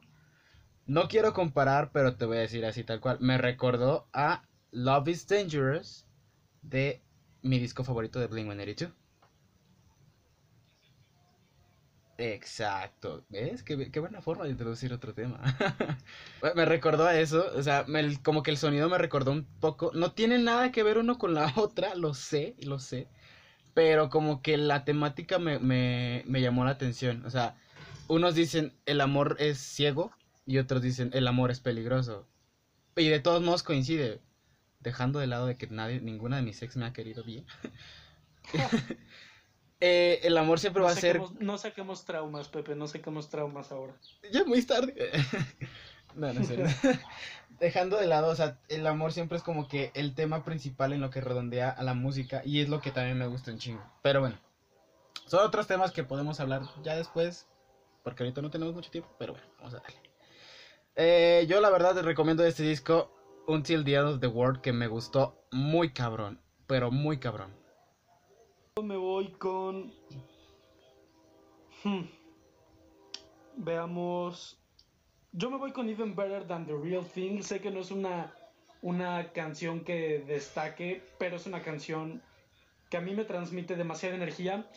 no quiero comparar, pero te voy a decir así tal cual. Me recordó a Love is Dangerous de mi disco favorito de Blink 182. Exacto, ¿ves? Qué, qué buena forma de introducir otro tema. me recordó a eso, o sea, como que el sonido me recordó un poco. No tiene nada que ver uno con la otra, lo sé, lo sé. Pero como que la temática me, me, me llamó la atención. O sea, unos dicen el amor es ciego y otros dicen el amor es peligroso. Y de todos modos coincide, dejando de lado de que nadie, ninguna de mis ex me ha querido bien. Eh, el amor siempre No va a ser no saquemos traumas, Pepe, no saquemos traumas ahora. Ya muy tarde. no, no es. Dejando de lado, o sea, el amor siempre es como que el tema principal en lo que redondea a la música y es lo que también me gusta un chingo. Pero bueno, son otros temas que podemos hablar ya después, porque ahorita no tenemos mucho tiempo, pero bueno, vamos a darle. Eh, yo la verdad les recomiendo este disco, Until the End of the World, que me gustó muy cabrón, pero muy cabrón. Me voy con. Hmm. Veamos. Yo me voy con Even Better Than the Real Thing. Sé que no es una, una canción que destaque, pero es una canción que a mí me transmite demasiada energía.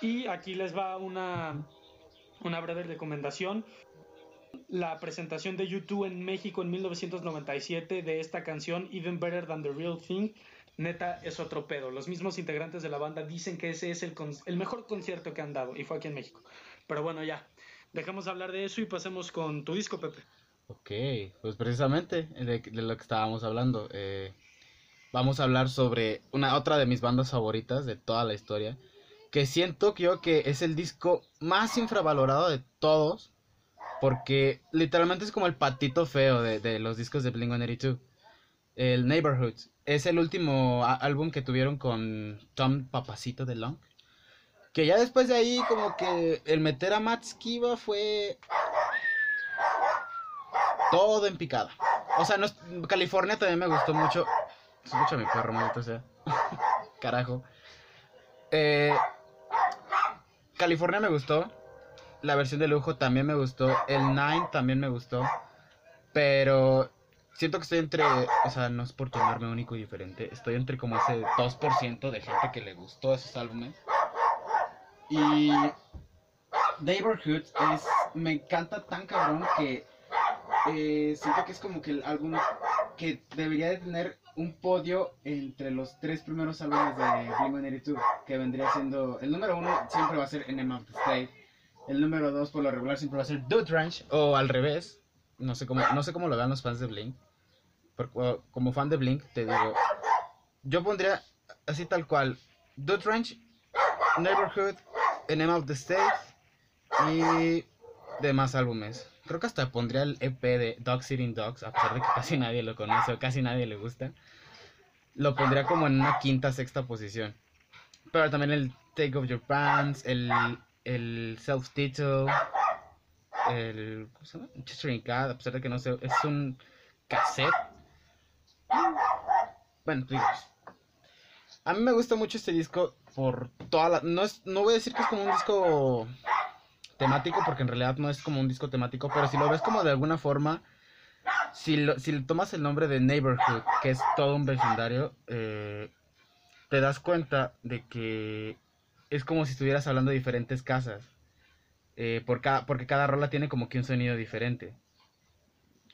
Y aquí les va una, una breve recomendación. La presentación de YouTube en México en 1997 de esta canción, Even Better Than the Real Thing, neta es otro pedo. Los mismos integrantes de la banda dicen que ese es el, el mejor concierto que han dado y fue aquí en México. Pero bueno, ya, dejemos de hablar de eso y pasemos con tu disco, Pepe. Ok, pues precisamente de, lo que estábamos hablando. eh, vamos a hablar sobre una otra de mis bandas favoritas de toda la historia. Que siento que yo que es el disco más infravalorado de todos. Porque literalmente es como el patito feo de, de los discos de Blink-182. El Neighborhood. Es el último álbum que tuvieron con Tom Papacito de Long. Que ya después de ahí como que el meter a Matt Skiba fue todo en picada. O sea, California también me gustó mucho. Escucha mi perro, maldito sea. Carajo. Eh, California me gustó. La versión de lujo también me gustó. El Nine también me gustó. Pero siento que estoy entre. O sea, no es por tomarme único y diferente. Estoy entre como ese 2% de gente que le gustó esos álbumes. Y. Neighborhood es. Me encanta tan cabrón que eh, siento que es como que el álbum que debería de tener un podio entre los tres primeros álbumes de Blink-182, que vendría siendo el número uno siempre va a ser Enema of the State, el número dos por lo regular siempre va a ser Dude Ranch o al revés, no sé cómo no sé cómo lo vean los fans de Blink, Por- o- como fan de Blink te digo, yo pondría así tal cual Dude Ranch, Neighborhood, Enema of the State y demás álbumes. Creo que hasta pondría el EP de Dogs Eating Dogs, a pesar de que casi nadie lo conoce o casi nadie le gusta. Lo pondría como en una quinta, sexta posición. Pero también el Take Off Your Pants, el, el Self Title, el. ¿Cómo se llama? Cat, a pesar de que no sé, es un cassette. Bueno, digo, a mí me gusta mucho este disco por toda la... No, es, no voy a decir que es como un disco temático, porque en realidad no es como un disco temático, pero si lo ves como de alguna forma, si, lo, si tomas el nombre de Neighborhood, que es todo un vecindario, eh, te das cuenta de que es como si estuvieras hablando de diferentes casas, eh, por cada, porque cada rola tiene como que un sonido diferente.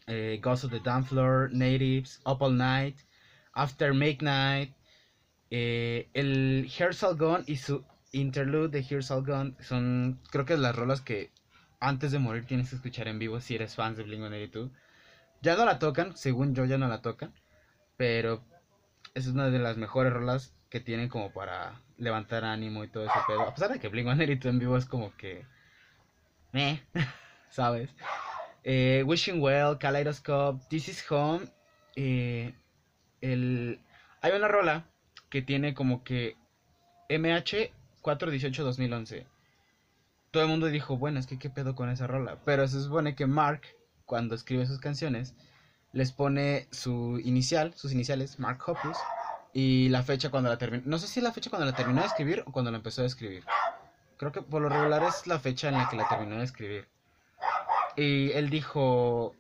Eh, Ghost of the Damn Floor, Natives, Up All Night, After Midnight, eh, el Here's All y su interlude de Here's All son, creo que las rolas que antes de morir tienes que escuchar en vivo si eres fan de Blink-182. Ya no la tocan, según yo ya no la tocan, pero es una de las mejores rolas que tienen como para levantar ánimo y todo ese pedo. A pesar de que Blink-182 en vivo es como que... Meh, ¿sabes? Eh, Wishing Well, Kaleidoscope, This Is Home. eh, el... Hay una rola que tiene como que MH 418-2011. Todo el mundo dijo, bueno, es que qué pedo con esa rola. Pero se supone que Mark, cuando escribe sus canciones, les pone su inicial, sus iniciales, Mark Hoppus, y la fecha cuando la terminó. No sé si es la fecha cuando la terminó de escribir o cuando la empezó a escribir. Creo que por lo regular es la fecha en la que la terminó de escribir. Y él dijo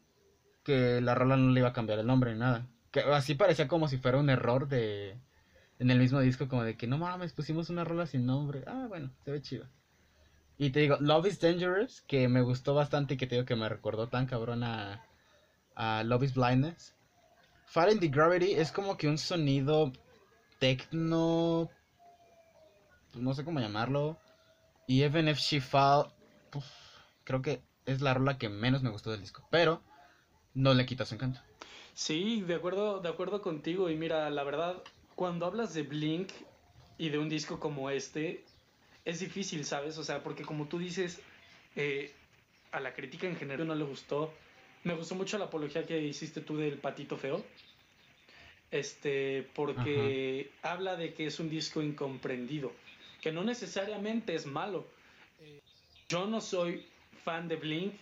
que la rola no le iba a cambiar el nombre ni nada. Así parecía como si fuera un error de en el mismo disco como de que no mames, pusimos una rola sin nombre. Ah, bueno, se ve chido. Y te digo, Love is Dangerous, que me gustó bastante y que te digo que me recordó tan cabrón a, a Love is Blindness. Fall in the Gravity es como que un sonido tecno. No sé cómo llamarlo. Y Even If She Fall. uf, creo que es la rola que menos me gustó del disco. Pero no le quita su encanto. Sí, de acuerdo, de acuerdo contigo. Y mira, la verdad, cuando hablas de Blink y de un disco como este, es difícil, ¿sabes? O sea, porque como tú dices, eh, a la crítica en general no le gustó. Me gustó mucho la apología que hiciste tú del patito feo. Este, porque habla de que es un disco incomprendido, que no necesariamente es malo. Eh, yo no soy fan de Blink,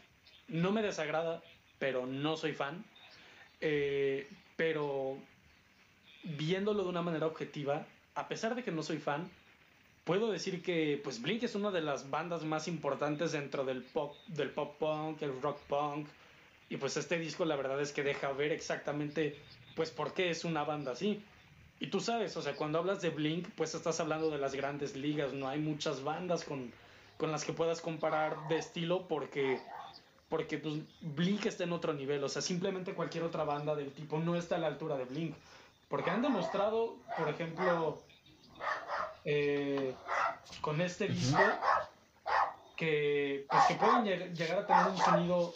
no me desagrada, pero no soy fan. Eh, pero viéndolo de una manera objetiva, a pesar de que no soy fan, puedo decir que pues Blink es una de las bandas más importantes dentro del pop, del pop punk, el rock punk. Y pues este disco la verdad es que deja ver exactamente pues por qué es una banda así. Y tú sabes, o sea, cuando hablas de Blink, pues estás hablando de las grandes ligas, no hay muchas bandas con, con las que puedas comparar de estilo porque porque pues, Blink está en otro nivel, o sea, simplemente cualquier otra banda del tipo no está a la altura de Blink, porque han demostrado, por ejemplo, eh, con este disco, que, pues, que pueden lleg- llegar a tener un sonido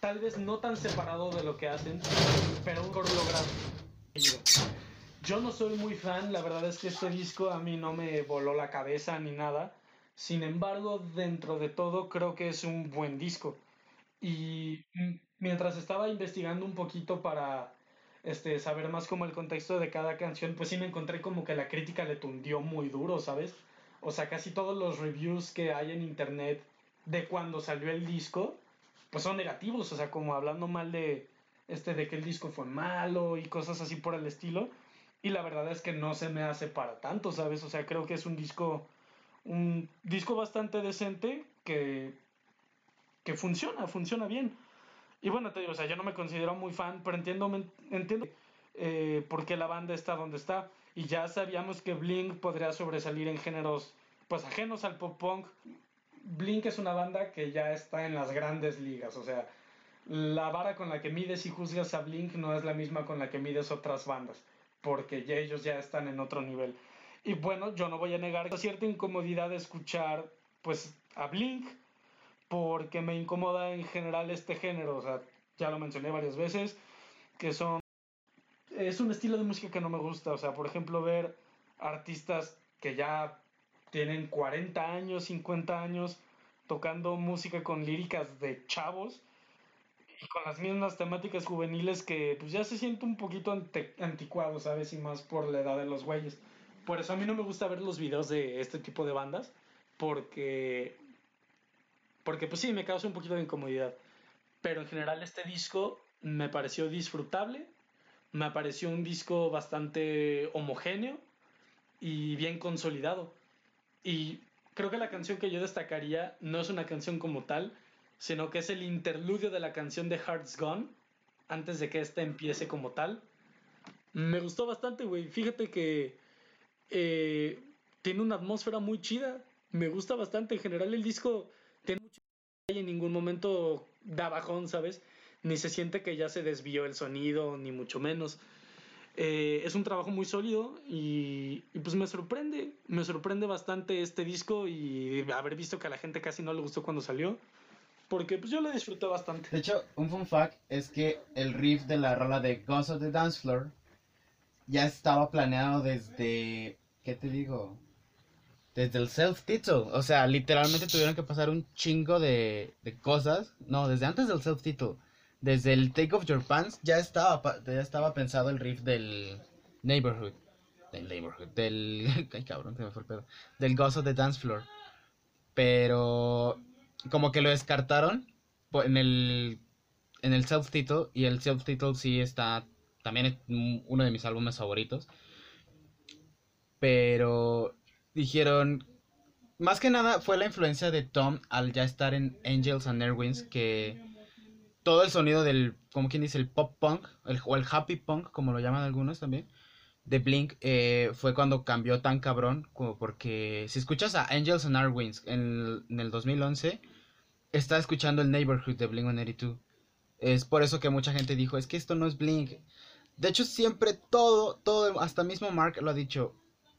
tal vez no tan separado de lo que hacen, pero un mejor logrado. Yo no soy muy fan, la verdad es que este disco a mí no me voló la cabeza ni nada. Sin embargo, dentro de todo creo que es un buen disco. Y mientras estaba investigando un poquito para este, saber más como el contexto de cada canción, pues sí me encontré como que la crítica le tundió muy duro, ¿sabes? O sea, casi todos los reviews que hay en internet de cuando salió el disco, pues son negativos, o sea, como hablando mal de, este, de que el disco fue malo y cosas así por el estilo. Y la verdad es que no se me hace para tanto, ¿sabes? O sea, creo que es un disco, un disco bastante decente que, que funciona, funciona bien. Y bueno, te digo, o sea, yo no me considero muy fan, pero entiendo, entiendo eh, por qué la banda está donde está. Y ya sabíamos que Blink podría sobresalir en géneros, pues ajenos al pop punk. Blink es una banda que ya está en las grandes ligas, o sea, la vara con la que mides y juzgas a Blink no es la misma con la que mides otras bandas, porque ya ellos ya están en otro nivel. Y bueno, yo no voy a negar cierta incomodidad de escuchar pues a Blink, porque me incomoda en general este género, o sea, ya lo mencioné varias veces, que son... Es un estilo de música que no me gusta, o sea, por ejemplo, ver artistas que ya tienen 40 años, 50 años, tocando música con líricas de chavos y con las mismas temáticas juveniles que pues ya se siente un poquito ante- anticuado, ¿sabes? Y más por la edad de los güeyes. Por eso a mí no me gusta ver los videos de este tipo de bandas, porque porque pues sí, me causa un poquito de incomodidad. Pero en general este disco me pareció disfrutable, me pareció un disco bastante homogéneo y bien consolidado. Y creo que la canción que yo destacaría no es una canción como tal, sino que es el interludio de la canción de Hearts Gone, antes de que esta empiece como tal. Me gustó bastante, güey. Fíjate que eh, tiene una atmósfera muy chida. Me gusta bastante. En general el disco tiene mucho y en ningún momento da bajón, ¿sabes? Ni se siente que ya se desvió el sonido, ni mucho menos. Eh, es un trabajo muy sólido y, pues me sorprende, me sorprende bastante este disco y haber visto que a la gente casi no le gustó cuando salió, porque pues yo lo disfruté bastante. De hecho, un fun fact es que el riff de la rola de Ghost of the Dance Floor ya estaba planeado desde, ¿qué te digo? Desde el self-title. O sea, literalmente tuvieron que pasar un chingo de, de cosas. No, desde antes del self-title. Desde el Take Off Your Pants ya estaba, ya estaba pensado el riff del Neighborhood. Del Neighborhood. Del... Ay, cabrón, se me fue el pedo. Del of the Dance Floor. Pero como que lo descartaron en el en el self-title y el self-title sí está también es uno de mis álbumes favoritos. Pero dijeron más que nada fue la influencia de Tom al ya estar en Angels and Airwinds que todo el sonido del como quien dice el pop punk el, o el happy punk como lo llaman algunos también de Blink eh, fue cuando cambió tan cabrón como porque si escuchas a Angels and Our Wings en, en el 2011 está escuchando el Neighborhood de Blink 182 es por eso que mucha gente dijo es que esto no es Blink de hecho siempre todo todo hasta mismo Mark lo ha dicho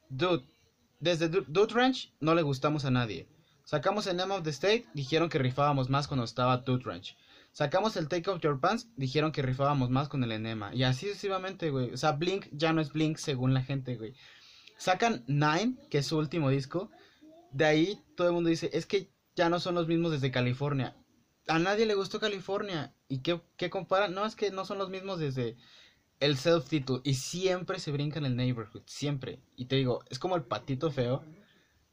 dude desde Dude Ranch no le gustamos a nadie sacamos el Name of the State dijeron que rifábamos más cuando estaba Dude Ranch Sacamos el Take Off Your Pants, dijeron que rifábamos más con el enema. Y así sucesivamente, güey. O sea, Blink ya no es Blink según la gente, güey. Sacan Nine, que es su último disco. De ahí todo el mundo dice, es que ya no son los mismos desde California. A nadie le gustó California. ¿Y qué, qué comparan? No, es que no son los mismos desde el self-title. Y siempre se brincan el neighborhood. Siempre. Y te digo, es como el patito feo.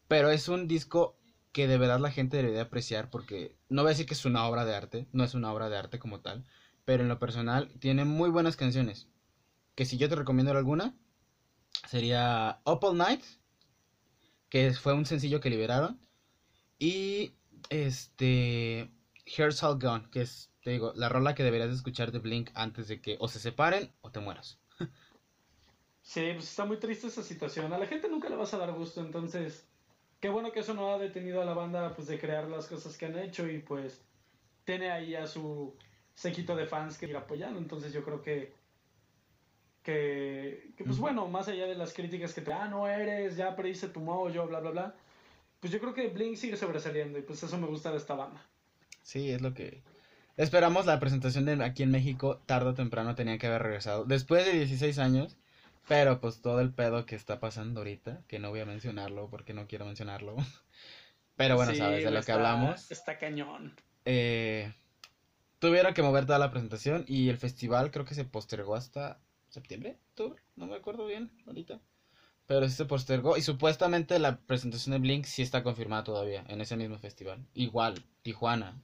Pero es un disco que de verdad la gente debería apreciar porque no voy a decir que es una obra de arte, no es una obra de arte como tal, pero en lo personal tiene muy buenas canciones. Que si yo te recomiendo alguna, sería Up All Night, que fue un sencillo que liberaron, y este Here's All Gone, que es, te digo, la rola que deberías escuchar de Blink antes de que o se separen o te mueras. Sí, pues está muy triste esa situación. A la gente nunca le vas a dar gusto, entonces qué bueno que eso no ha detenido a la banda pues de crear las cosas que han hecho y pues tiene ahí a su sequito de fans que ir apoyando. Entonces yo creo que que, pues bueno, más allá de las críticas que te, ah, no eres, ya perdiste tu yo bla, bla, bla, pues yo creo que Blink sigue sobresaliendo y pues eso me gusta de esta banda. Sí, es lo que... Esperamos la presentación de aquí en México, tarde o temprano tenía que haber regresado. Después de 16 años, pero pues todo el pedo que está pasando ahorita, que no voy a mencionarlo porque no quiero mencionarlo. Pero bueno, sabes de lo que hablamos. Está cañón. Eh, tuvieron que mover toda la presentación y el festival creo que se postergó hasta septiembre, octubre, no me acuerdo bien ahorita. Pero sí se postergó y supuestamente la presentación de Blink sí está confirmada todavía en ese mismo festival. Igual, Tijuana.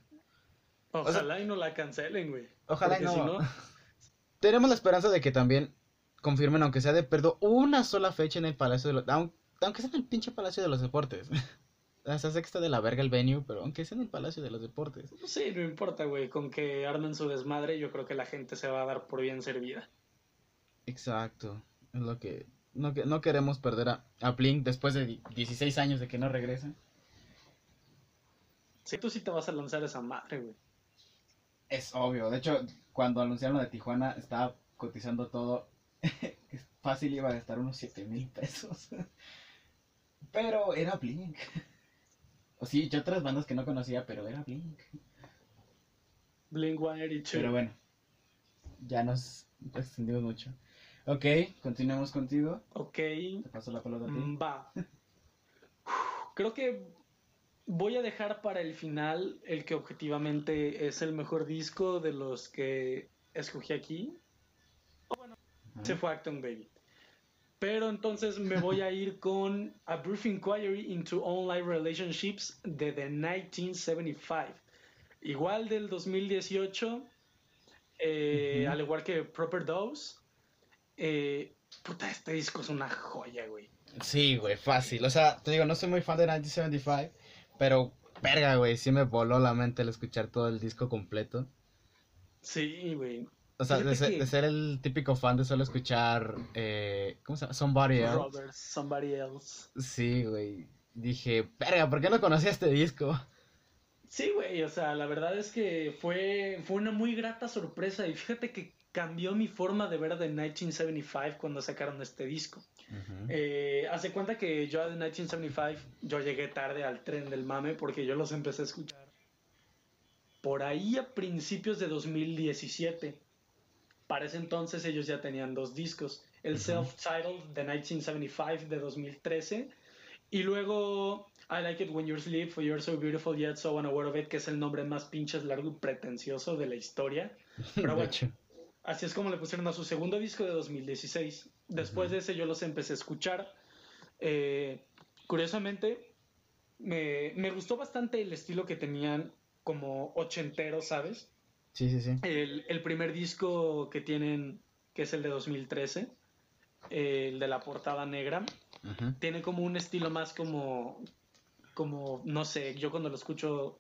Ojalá y no la cancelen, güey. Ojalá y no. Tenemos la esperanza de que también confirmen, aunque sea de perdo, una sola fecha en el Palacio de los... Aunque, sea en el pinche Palacio de los Deportes. Hasta sexta de la verga el venue, pero aunque sea en el Palacio de los Deportes. Sí, no importa, güey. Con que armen su desmadre, yo creo que la gente se va a dar por bien servida. Exacto. Es lo que... No, que, no queremos perder a, a Blink después de 16 años de que no regresen. Sí, tú sí te vas a lanzar esa madre, güey. Es obvio. De hecho, cuando anunciaron de Tijuana, estaba cotizando todo Fácil iba a gastar unos 7 mil pesos. Pero era Blink. O sí, yo otras bandas que no conocía, pero era Blink. Blink 182. Pero bueno, ya nos extendimos mucho. Ok, continuamos contigo. Ok. Te paso la palabra a ti. Mm, va. Creo que voy a dejar para el final el que objetivamente es el mejor disco de los que escogí aquí se fue Acton Baby. Pero entonces me voy a ir con A Brief Inquiry into Online Relationships de The 1975. Igual del 2018, eh, al igual que Proper Dose. Eh, puta, este disco es una joya, güey. Sí, güey, fácil. O sea, te digo, no soy muy fan de 1975, pero verga, güey, sí me voló la mente el escuchar todo el disco completo. Sí, güey. O sea, de ser, el típico fan de solo escuchar, eh, ¿cómo se llama? Somebody Else. somebody Else. Sí, güey. Dije, verga, ¿por qué no conocía este disco? Sí, güey, o sea, la verdad es que fue, fue una muy grata sorpresa y fíjate que cambió mi forma de ver de 1975 cuando sacaron este disco. Eh, hace cuenta que yo de 1975, yo llegué tarde al tren del mame porque yo los empecé a escuchar por ahí a principios de 2017. Para ese entonces ellos ya tenían dos discos, el self-titled de 1975 de 2013 y luego I Like It When You're Asleep, For You're So Beautiful Yet So Unaware of It, que es el nombre más pinches largo y pretencioso de la historia. Pero bueno, así es como le pusieron a su segundo disco de 2016. Después de ese yo los empecé a escuchar. Eh, curiosamente, me, me gustó bastante el estilo que tenían como ochentero, ¿sabes? Sí, sí, sí. El, primer disco que tienen, que es el de 2013, el de la portada negra, tiene como un estilo más como, como, no sé, yo cuando lo escucho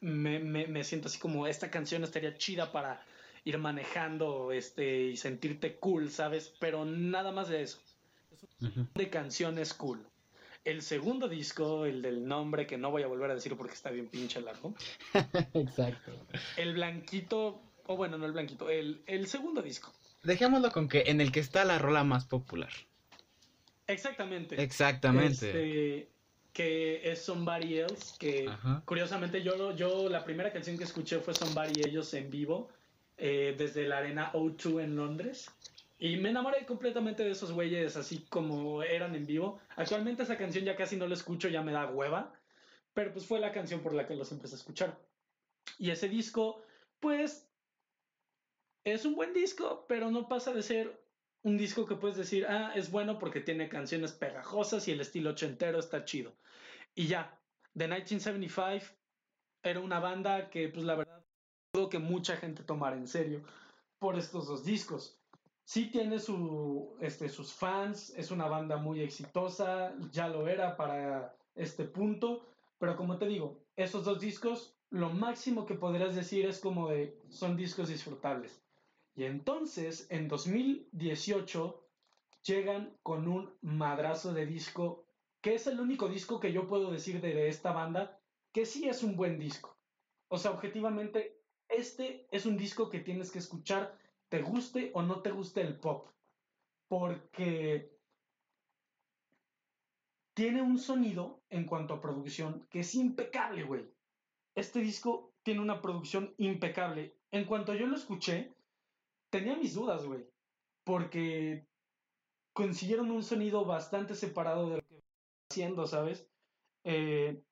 me, me, siento así como, esta canción estaría chida para ir manejando este, y sentirte cool, ¿sabes? Pero nada más de eso. de canciones cool. El segundo disco, el del nombre que no voy a volver a decir porque está bien pinche largo. Exacto. El blanquito, o bueno, no el blanquito, el, el segundo disco. Dejémoslo con que en el que está la rola más popular. Exactamente. Exactamente. Este, que es Somebody Else, que Ajá. curiosamente yo, yo la primera canción que escuché fue Somebody Ellos en vivo eh, desde la arena O2 en Londres. Y me enamoré completamente de esos güeyes así como eran en vivo. Actualmente esa canción ya casi no la escucho, ya me da hueva. Pero pues fue la canción por la que los empecé a escuchar. Y ese disco, pues, es un buen disco, pero no pasa de ser un disco que puedes decir, ah, es bueno porque tiene canciones pegajosas y el estilo ochentero está chido. Y ya, The 1975 era una banda que, pues la verdad, que mucha gente tomara en serio por estos dos discos. Sí tiene su, este, sus fans, es una banda muy exitosa, ya lo era para este punto, pero como te digo, esos dos discos, lo máximo que podrías decir es como de, son discos disfrutables. Y entonces, en 2018, llegan con un madrazo de disco, que es el único disco que yo puedo decir de, de esta banda, que sí es un buen disco. O sea, objetivamente, este es un disco que tienes que escuchar, te guste o no te guste el pop. Porque tiene un sonido en cuanto a producción que es impecable, güey. Este disco tiene una producción impecable. En cuanto yo lo escuché, tenía mis dudas, güey. Porque consiguieron un sonido bastante separado de lo que haciendo, ¿sabes? Eh,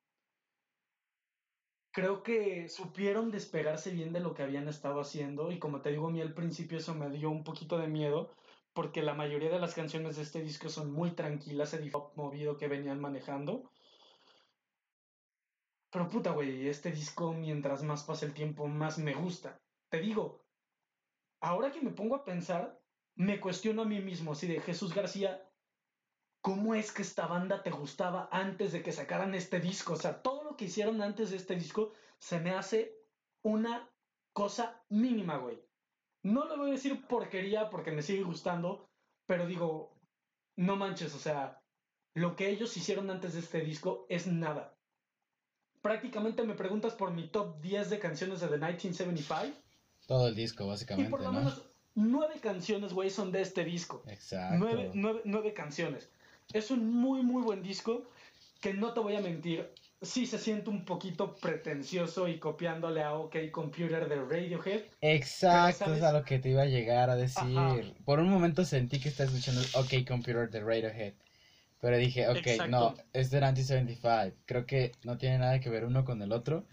creo que supieron despegarse bien de lo que habían estado haciendo y como te digo a mí al principio eso me dio un poquito de miedo porque la mayoría de las canciones de este disco son muy tranquilas, el movido que venían manejando. Pero puta, güey, este disco mientras más pasa el tiempo más me gusta. Te digo, ahora que me pongo a pensar, me cuestiono a mí mismo, así de Jesús García, ¿cómo es que esta banda te gustaba antes de que sacaran este disco? O sea, todo lo que hicieron antes de este disco se me hace una cosa mínima, güey. No le voy a decir porquería porque me sigue gustando, pero digo, no manches, o sea, lo que ellos hicieron antes de este disco es nada. Prácticamente me preguntas por mi top 10 de canciones de The 1975. Todo el disco, Y básicamente, por lo ¿no? menos nueve canciones, güey, son de este disco. Exacto. Nueve, nueve, nueve canciones. Es un muy, muy buen disco que no te voy a mentir. Sí se siente un poquito pretencioso y copiándole a OK Computer de Radiohead. Exacto, Pero, es a lo que te iba a llegar a decir. Ajá. Por un momento sentí que estás escuchando OK Computer de Radiohead. Pero dije, ok, Exacto. no, es de 1975. Creo que no tiene nada que ver uno con el otro.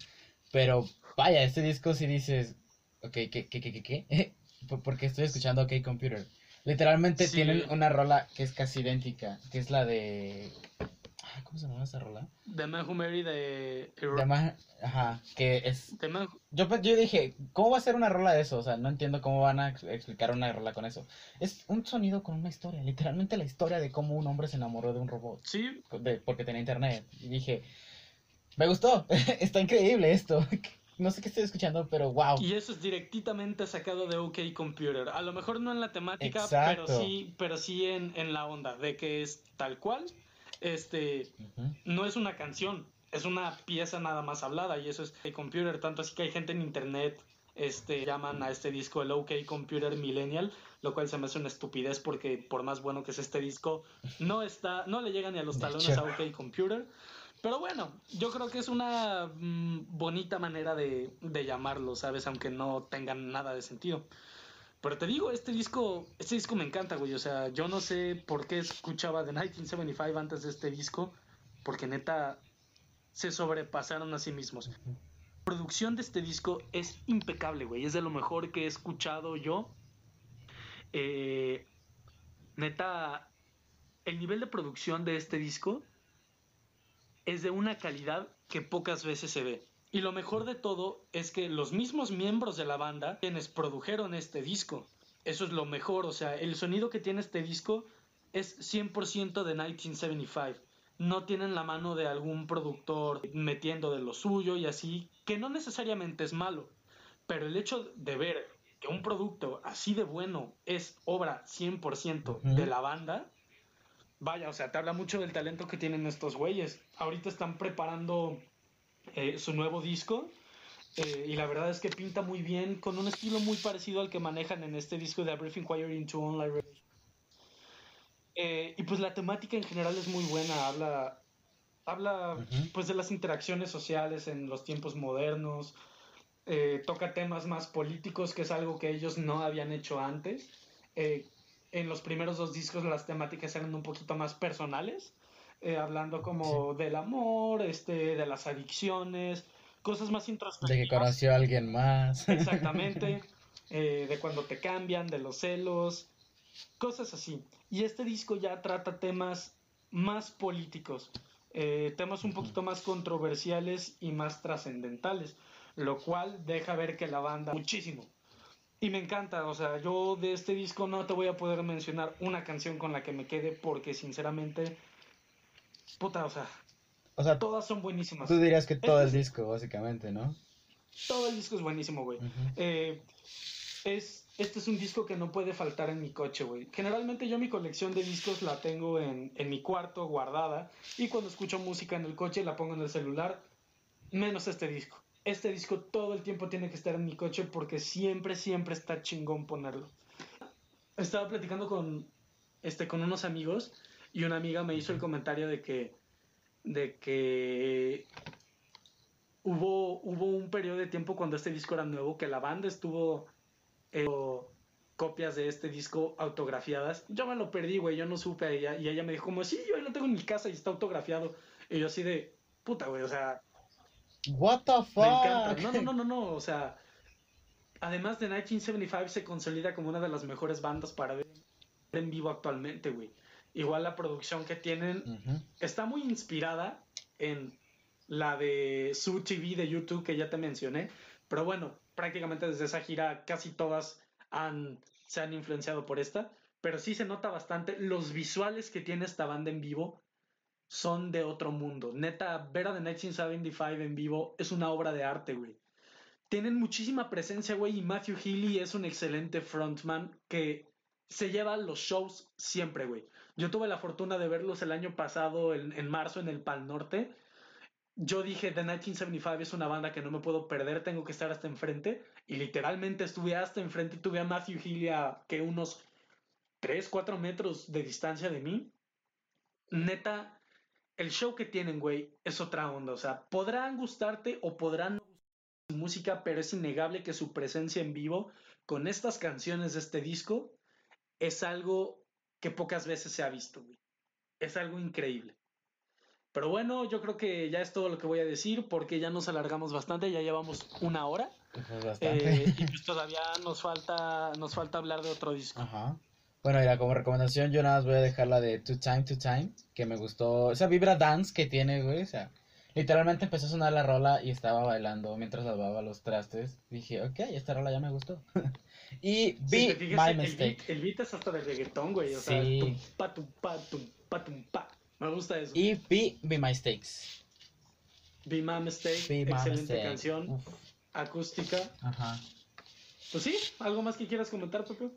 Pero vaya, este disco sí dices, ok, ¿qué, qué, qué, qué, qué? Por- Porque estoy escuchando OK Computer. Literalmente Sí. tienen una rola que es casi idéntica, que es la de... ah, ¿Cómo se llama esa rola? The Man Who Married de... De más- Ajá, que es The Man- yo, pe- yo dije, ¿cómo va a ser una rola de eso? O sea, no entiendo cómo van a ex- explicar una rola con eso. Es un sonido con una historia, literalmente la historia de cómo un hombre se enamoró de un robot, Sí, de- porque tenía internet. Y dije, me gustó, está increíble esto. No sé qué estoy escuchando, pero wow. y eso es directamente sacado de OK Computer. A lo mejor no en la temática, Exacto. pero sí, pero sí en, en la onda, de que es tal cual. Este, no es una canción, es una pieza nada más hablada y eso es el computer, tanto así que hay gente en internet este llaman a este disco el OK Computer Millennial, lo cual se me hace una estupidez porque por más bueno que es este disco, no está no le llega ni a los talones a OK Computer. Pero bueno, yo creo que es una mm, bonita manera de, de llamarlo, ¿sabes? Aunque no tengan nada de sentido. Pero te digo, este disco, este disco me encanta, güey. O sea, yo no sé por qué escuchaba The 1975 antes de este disco, porque neta se sobrepasaron a sí mismos. La producción de este disco es impecable, güey. Es de lo mejor que he escuchado yo. Eh, neta, el nivel de producción de este disco es de una calidad que pocas veces se ve. Y lo mejor de todo es que los mismos miembros de la banda quienes produjeron este disco. Eso es lo mejor, o sea, el sonido que tiene este disco es 100% de 1975. No tienen la mano de algún productor metiendo de lo suyo y así, que no necesariamente es malo, pero el hecho de ver que un producto así de bueno es obra 100% de la banda, vaya, o sea, te habla mucho del talento que tienen estos güeyes. Ahorita están preparando eh, su nuevo disco. eh, y la verdad es que pinta muy bien, con un estilo muy parecido al que manejan en este disco de A Brief Inquiry into Online. Eh, y pues la temática en general es muy buena, habla, habla pues de las interacciones sociales en los tiempos modernos, eh, toca temas más políticos, que es algo que ellos no habían hecho antes. Eh, en los primeros dos discos las temáticas eran un poquito más personales, eh, hablando como del amor, este, de las adicciones, cosas más De introspectivas. que conoció a alguien más. Exactamente. eh, de cuando te cambian, de los celos, cosas así. Y este disco ya trata temas más políticos, eh, temas un poquito más controversiales y más trascendentales, lo cual deja ver que la banda muchísimo. Y me encanta, o sea, yo de este disco no te voy a poder mencionar una canción con la que me quede porque sinceramente, puta, o sea, O sea, todas son buenísimas. tú dirías que todo el disco, básicamente, ¿no? Todo el disco es buenísimo, güey. Eh, es, este es un disco que no puede faltar en mi coche, güey. Generalmente yo mi colección de discos la tengo en, en mi cuarto guardada y cuando escucho música en el coche la pongo en el celular, menos este disco. Este disco todo el tiempo tiene que estar en mi coche porque siempre, siempre está chingón ponerlo. Estaba platicando con, este, con unos amigos y una amiga me hizo el comentario de que, de que hubo, hubo un periodo de tiempo cuando este disco era nuevo que la banda estuvo eh, copias de este disco autografiadas. Yo me lo perdí, güey, yo no supe a ella y ella me dijo como, sí, yo lo tengo en mi casa y está autografiado. Y yo así de, puta, güey, o sea, What the fuck? me encanta. No, no, no, no, no, o sea, además de 1975 se consolida como una de las mejores bandas para ver en vivo actualmente, güey. Igual la producción que tienen está muy inspirada en la de Su TV de YouTube que ya te mencioné. Pero bueno, prácticamente desde esa gira casi todas han, se han influenciado por esta. Pero sí se nota bastante. Los visuales que tiene esta banda en vivo son de otro mundo. Neta, ver a The 1975 en vivo es una obra de arte, güey. Tienen muchísima presencia, güey, y Matthew Healy es un excelente frontman que se lleva los shows siempre, güey. Yo tuve la fortuna de verlos el año pasado, en, en marzo, en el Pal Norte. Yo dije, The 1975 es una banda que no me puedo perder, tengo que estar hasta enfrente. Y literalmente estuve hasta enfrente tuve a Matthew Healy a que unos 3, 4 metros de distancia de mí. Neta, el show que tienen, güey, es otra onda. O sea, podrán gustarte o podrán no gustarte su música, pero es innegable que su presencia en vivo con estas canciones de este disco es algo que pocas veces se ha visto, güey. Es algo increíble. Pero bueno, yo creo que ya es todo lo que voy a decir porque ya nos alargamos bastante, ya llevamos una hora Pues eh, y pues todavía nos falta, nos falta hablar de otro disco. Ajá. Bueno, mira, como recomendación yo nada más voy a dejar la de To Time to Time, que me gustó, esa vibra dance que tiene, güey, o sea, literalmente empezó a sonar la rola y estaba bailando mientras lavaba los trastes. Dije, ok, esta rola ya me gustó. y fijas, My el, Mistake. el beat es hasta de reggaetón, güey. O sea, Sí. pa. Me gusta eso. Y Be Be My Mistakes. Be My Mistake, Be My excelente Mistake. canción, Uf, acústica. ajá. Pues sí, ¿algo más que quieras comentar, Pepe?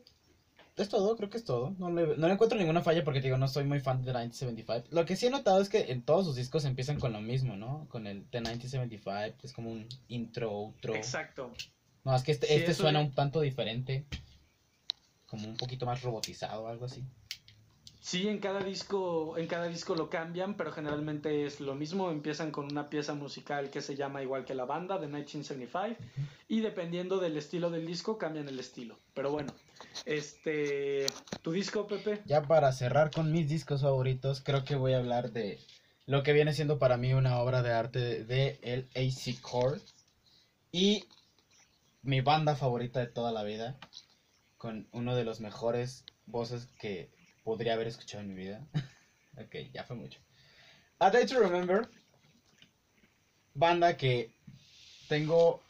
Es todo, creo que es todo. No le, no le encuentro ninguna falla porque, digo, no soy muy fan de 1975. Lo que sí he notado es que en todos sus discos empiezan con lo mismo, ¿no? Con el de 1975, es como un intro, outro. Exacto. No, es que este, Sí, este suena de- un tanto diferente. Como un poquito más robotizado o algo así. Sí, en cada disco, en cada disco lo cambian, pero generalmente es lo mismo. Empiezan con una pieza musical que se llama igual que la banda de 1975 y dependiendo del estilo del disco cambian el estilo. Pero bueno, este, tu disco, Pepe. Ya para cerrar con mis discos favoritos, creo que voy a hablar de lo que viene siendo para mí una obra de arte de el AC Core y mi banda favorita de toda la vida con uno de los mejores voces que podría haber escuchado en mi vida. ok, ya fue mucho. A Day to Remember, banda que tengo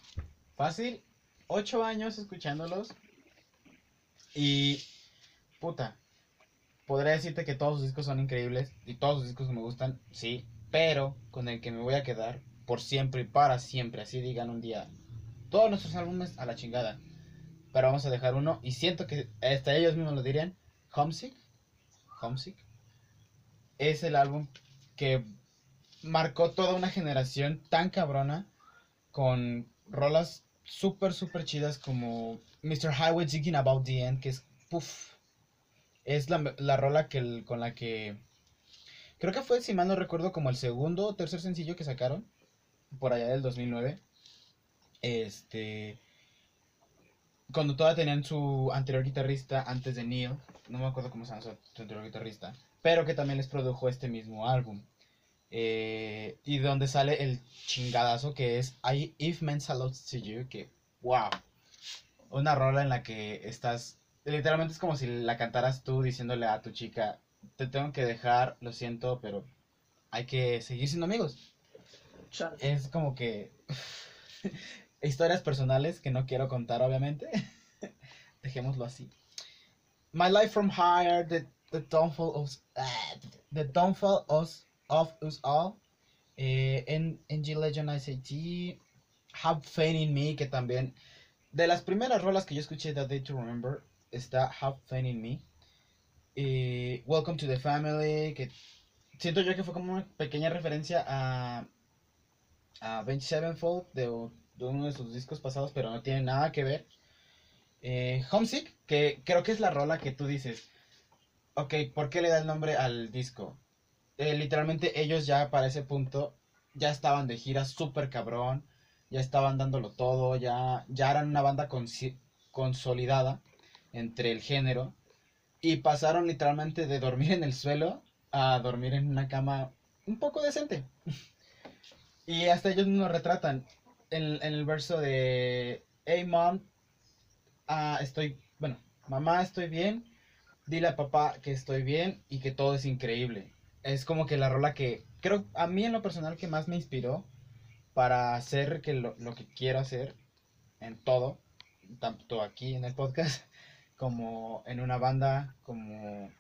fácil 8 años escuchándolos y puta, podría decirte que todos sus discos son increíbles y todos sus discos me gustan, sí, pero con el que me voy a quedar por siempre y para siempre, así digan un día, todos nuestros álbumes a la chingada, pero vamos a dejar uno y siento que hasta ellos mismos lo dirían, Homesick, Homesick, es el álbum que marcó toda una generación tan cabrona con rolas súper, súper chidas como Mr. Highway Thinking About the End, que es, puff, es la, la rola que, con la que, creo que fue, si mal no recuerdo, como el segundo o tercer sencillo que sacaron, por allá del 2009. Este, cuando todavía tenían su anterior guitarrista antes de Neil, no me acuerdo cómo se llama su anterior guitarrista, pero que también les produjo este mismo álbum. Eh, y donde sale el chingadazo que es I, If Men Salutes to You, que wow. Una rola en la que estás, literalmente es como si la cantaras tú diciéndole a tu chica, te tengo que dejar, lo siento, pero hay que seguir siendo amigos. Es como que historias personales que no quiero contar, obviamente. Dejémoslo así. My Life from Higher, The, the Downfall of, ah, the downfall of, of Us All, eh, en NG Legend ICT, Have Faith in Me, que también, de las primeras rolas que yo escuché de Day to Remember, está Have Faith in Me. Y Welcome to the Family, que siento yo que fue como una pequeña referencia a, a 27 Fold de, de uno de sus discos pasados, pero no tiene nada que ver. Eh, Homesick, que creo que es la rola que tú dices. Ok, ¿por qué le da el nombre al disco? Eh, literalmente ellos ya para ese punto ya estaban de gira súper cabrón, ya estaban dándolo todo, ya, ya eran una banda consolidada entre el género y pasaron literalmente de dormir en el suelo a dormir en una cama un poco decente. y hasta ellos nos retratan en, en el verso de Hey mom, ah, estoy, bueno, mamá, estoy bien, dile a papá que estoy bien y que todo es increíble. Es como que la rola que creo a mí en lo personal que más me inspiró para hacer que lo, lo que quiero hacer en todo, tanto aquí en el podcast como en una banda, como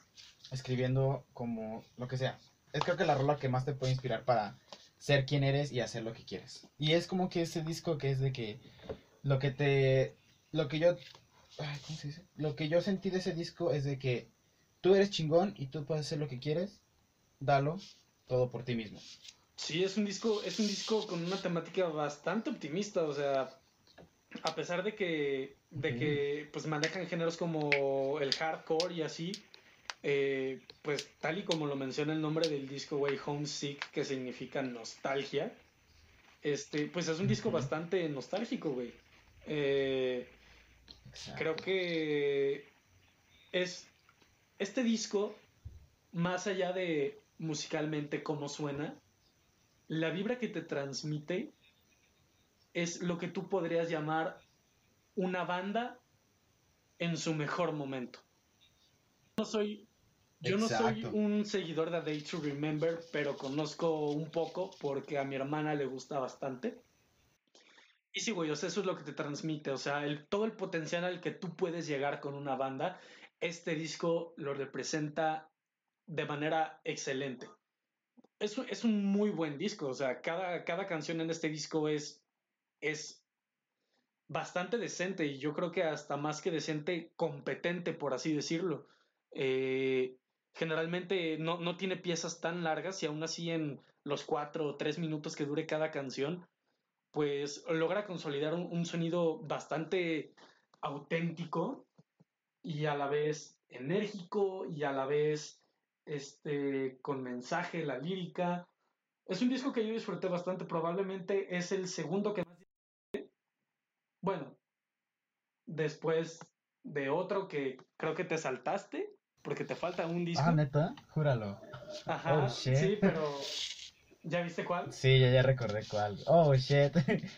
escribiendo, como lo que sea. Es creo que la rola que más te puede inspirar para ser quien eres y hacer lo que quieres. Y es como que ese disco que es de que lo que te lo que yo ay, ¿cómo se dice? Lo que yo sentí de ese disco es de que tú eres chingón y tú puedes hacer lo que quieres, dalo todo por ti mismo. Sí, es un disco es un disco con una temática bastante optimista, o sea, a pesar de que de que pues manejan géneros como el hardcore y así, eh, pues tal y como lo menciona el nombre del disco, güey, Homesick, que significa nostalgia, este, pues es un disco bastante nostálgico, güey. Eh, creo que es este disco, más allá de musicalmente cómo suena, la vibra que te transmite es lo que tú podrías llamar una banda en su mejor momento. No soy yo no soy un seguidor de A Day to Remember, pero conozco un poco porque a mi hermana le gusta bastante. Y sí, güey, o sea, eso es lo que te transmite, o sea, todo el potencial al que tú puedes llegar con una banda, este disco lo representa de manera excelente. Es, es un muy buen disco, o sea, cada, cada canción en este disco es, es bastante decente y yo creo que hasta más que decente, competente, por así decirlo. Eh, generalmente no, no, tiene piezas tan largas y aún así en los cuatro o tres minutos que dure cada canción, pues logra consolidar un, un, sonido bastante auténtico y a la vez enérgico y a la vez este, con mensaje, la lírica. Es un disco que yo disfruté bastante, probablemente es el segundo que más disfruté. Bueno, después de otro que creo que te saltaste, porque te falta un disco. Ah, neta, júralo. Ajá, oh, sí, pero ¿ya viste cuál? Sí, ya, ya recordé cuál. Oh, shit.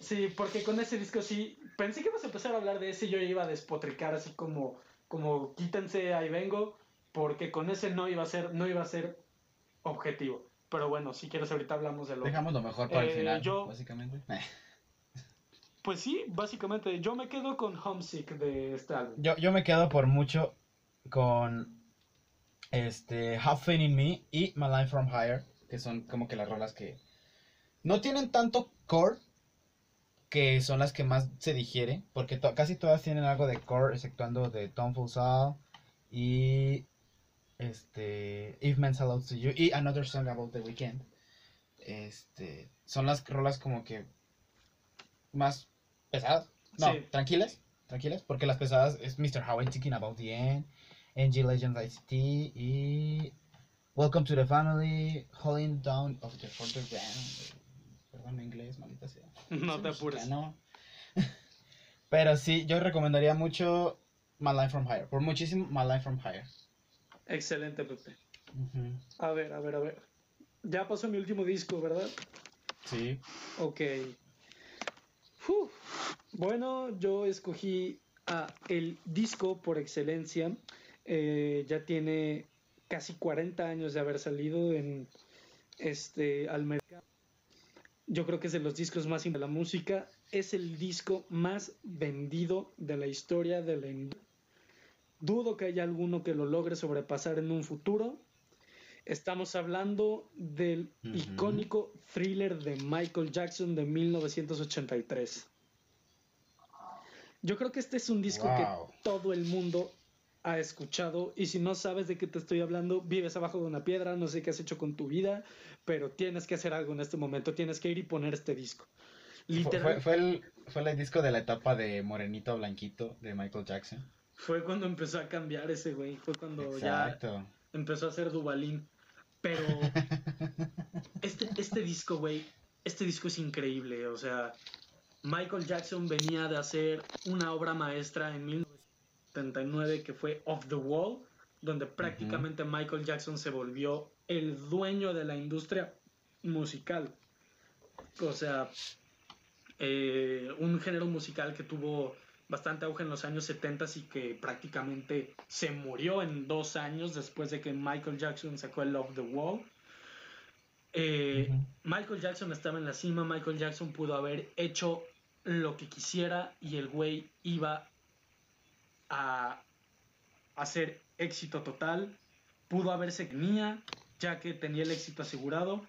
Sí, porque con ese disco sí, pensé que ibas a empezar a hablar de ese y yo iba a despotricar así como, como quítense, ahí vengo, porque con ese no iba a ser, no iba a ser objetivo. Pero bueno, si quieres ahorita hablamos de lo Dejamos lo mejor para el eh, final, yo, básicamente. Pues sí, básicamente. Yo me quedo con Homesick de este álbum. Yo, yo me quedo por mucho con este Half in Me y My Life from Higher, que son como que las rolas que no tienen tanto core, que son las que más se digiere, porque casi todas tienen algo de core, exceptuando de Tom Full y este, If Men's Allowed to You y Another Song About the Weekend, este, son las rolas como que más pesadas, no, Sí. tranquilas, tranquilas, porque las pesadas es Mr. How I'm Thinking About the End, NG Legends ICT y Welcome to the Family, Holding Down of the Further Ground. Perdón mi inglés, maldita sea. No Soy te apures. mexicano. Pero sí, yo recomendaría mucho My Line from Higher. Por muchísimo, My Line from Higher. Excelente, Pepe. A ver, a ver, a ver. Ya pasó mi último disco, ¿verdad? Sí. Ok. Uf. Bueno, yo escogí a el disco por excelencia. Eh, ya tiene casi 40 años de haber salido en este al mercado. Yo creo que es de los discos más de la música. Es el disco más vendido de la historia de la industria. Dudo que haya alguno que lo logre sobrepasar en un futuro. Estamos hablando del icónico thriller de Michael Jackson de 1983. Yo creo que este es un disco Wow. que todo el mundo ha escuchado y si no sabes de qué te estoy hablando, vives abajo de una piedra, no sé qué has hecho con tu vida, pero tienes que hacer algo en este momento, tienes que ir y poner este disco. Fue, Literal, fue, fue el, fue el disco de la etapa de Morenito a Blanquito de Michael Jackson. fue cuando empezó a cambiar ese güey, fue cuando ya empezó a hacer Dubalín. Pero este, este disco, güey, este disco es increíble. O sea, Michael Jackson venía de hacer una obra maestra en 1979 que fue Off the Wall, donde prácticamente Michael Jackson se volvió el dueño de la industria musical. O sea, eh, un género musical que tuvo bastante auge en los años 70 y que prácticamente se murió en dos años después de que Michael Jackson sacó el Love the Wall. Eh. Michael Jackson estaba en la cima, Michael Jackson pudo haber hecho lo que quisiera y el güey iba a hacer éxito total. Pudo haberse tenía, ya que tenía el éxito asegurado.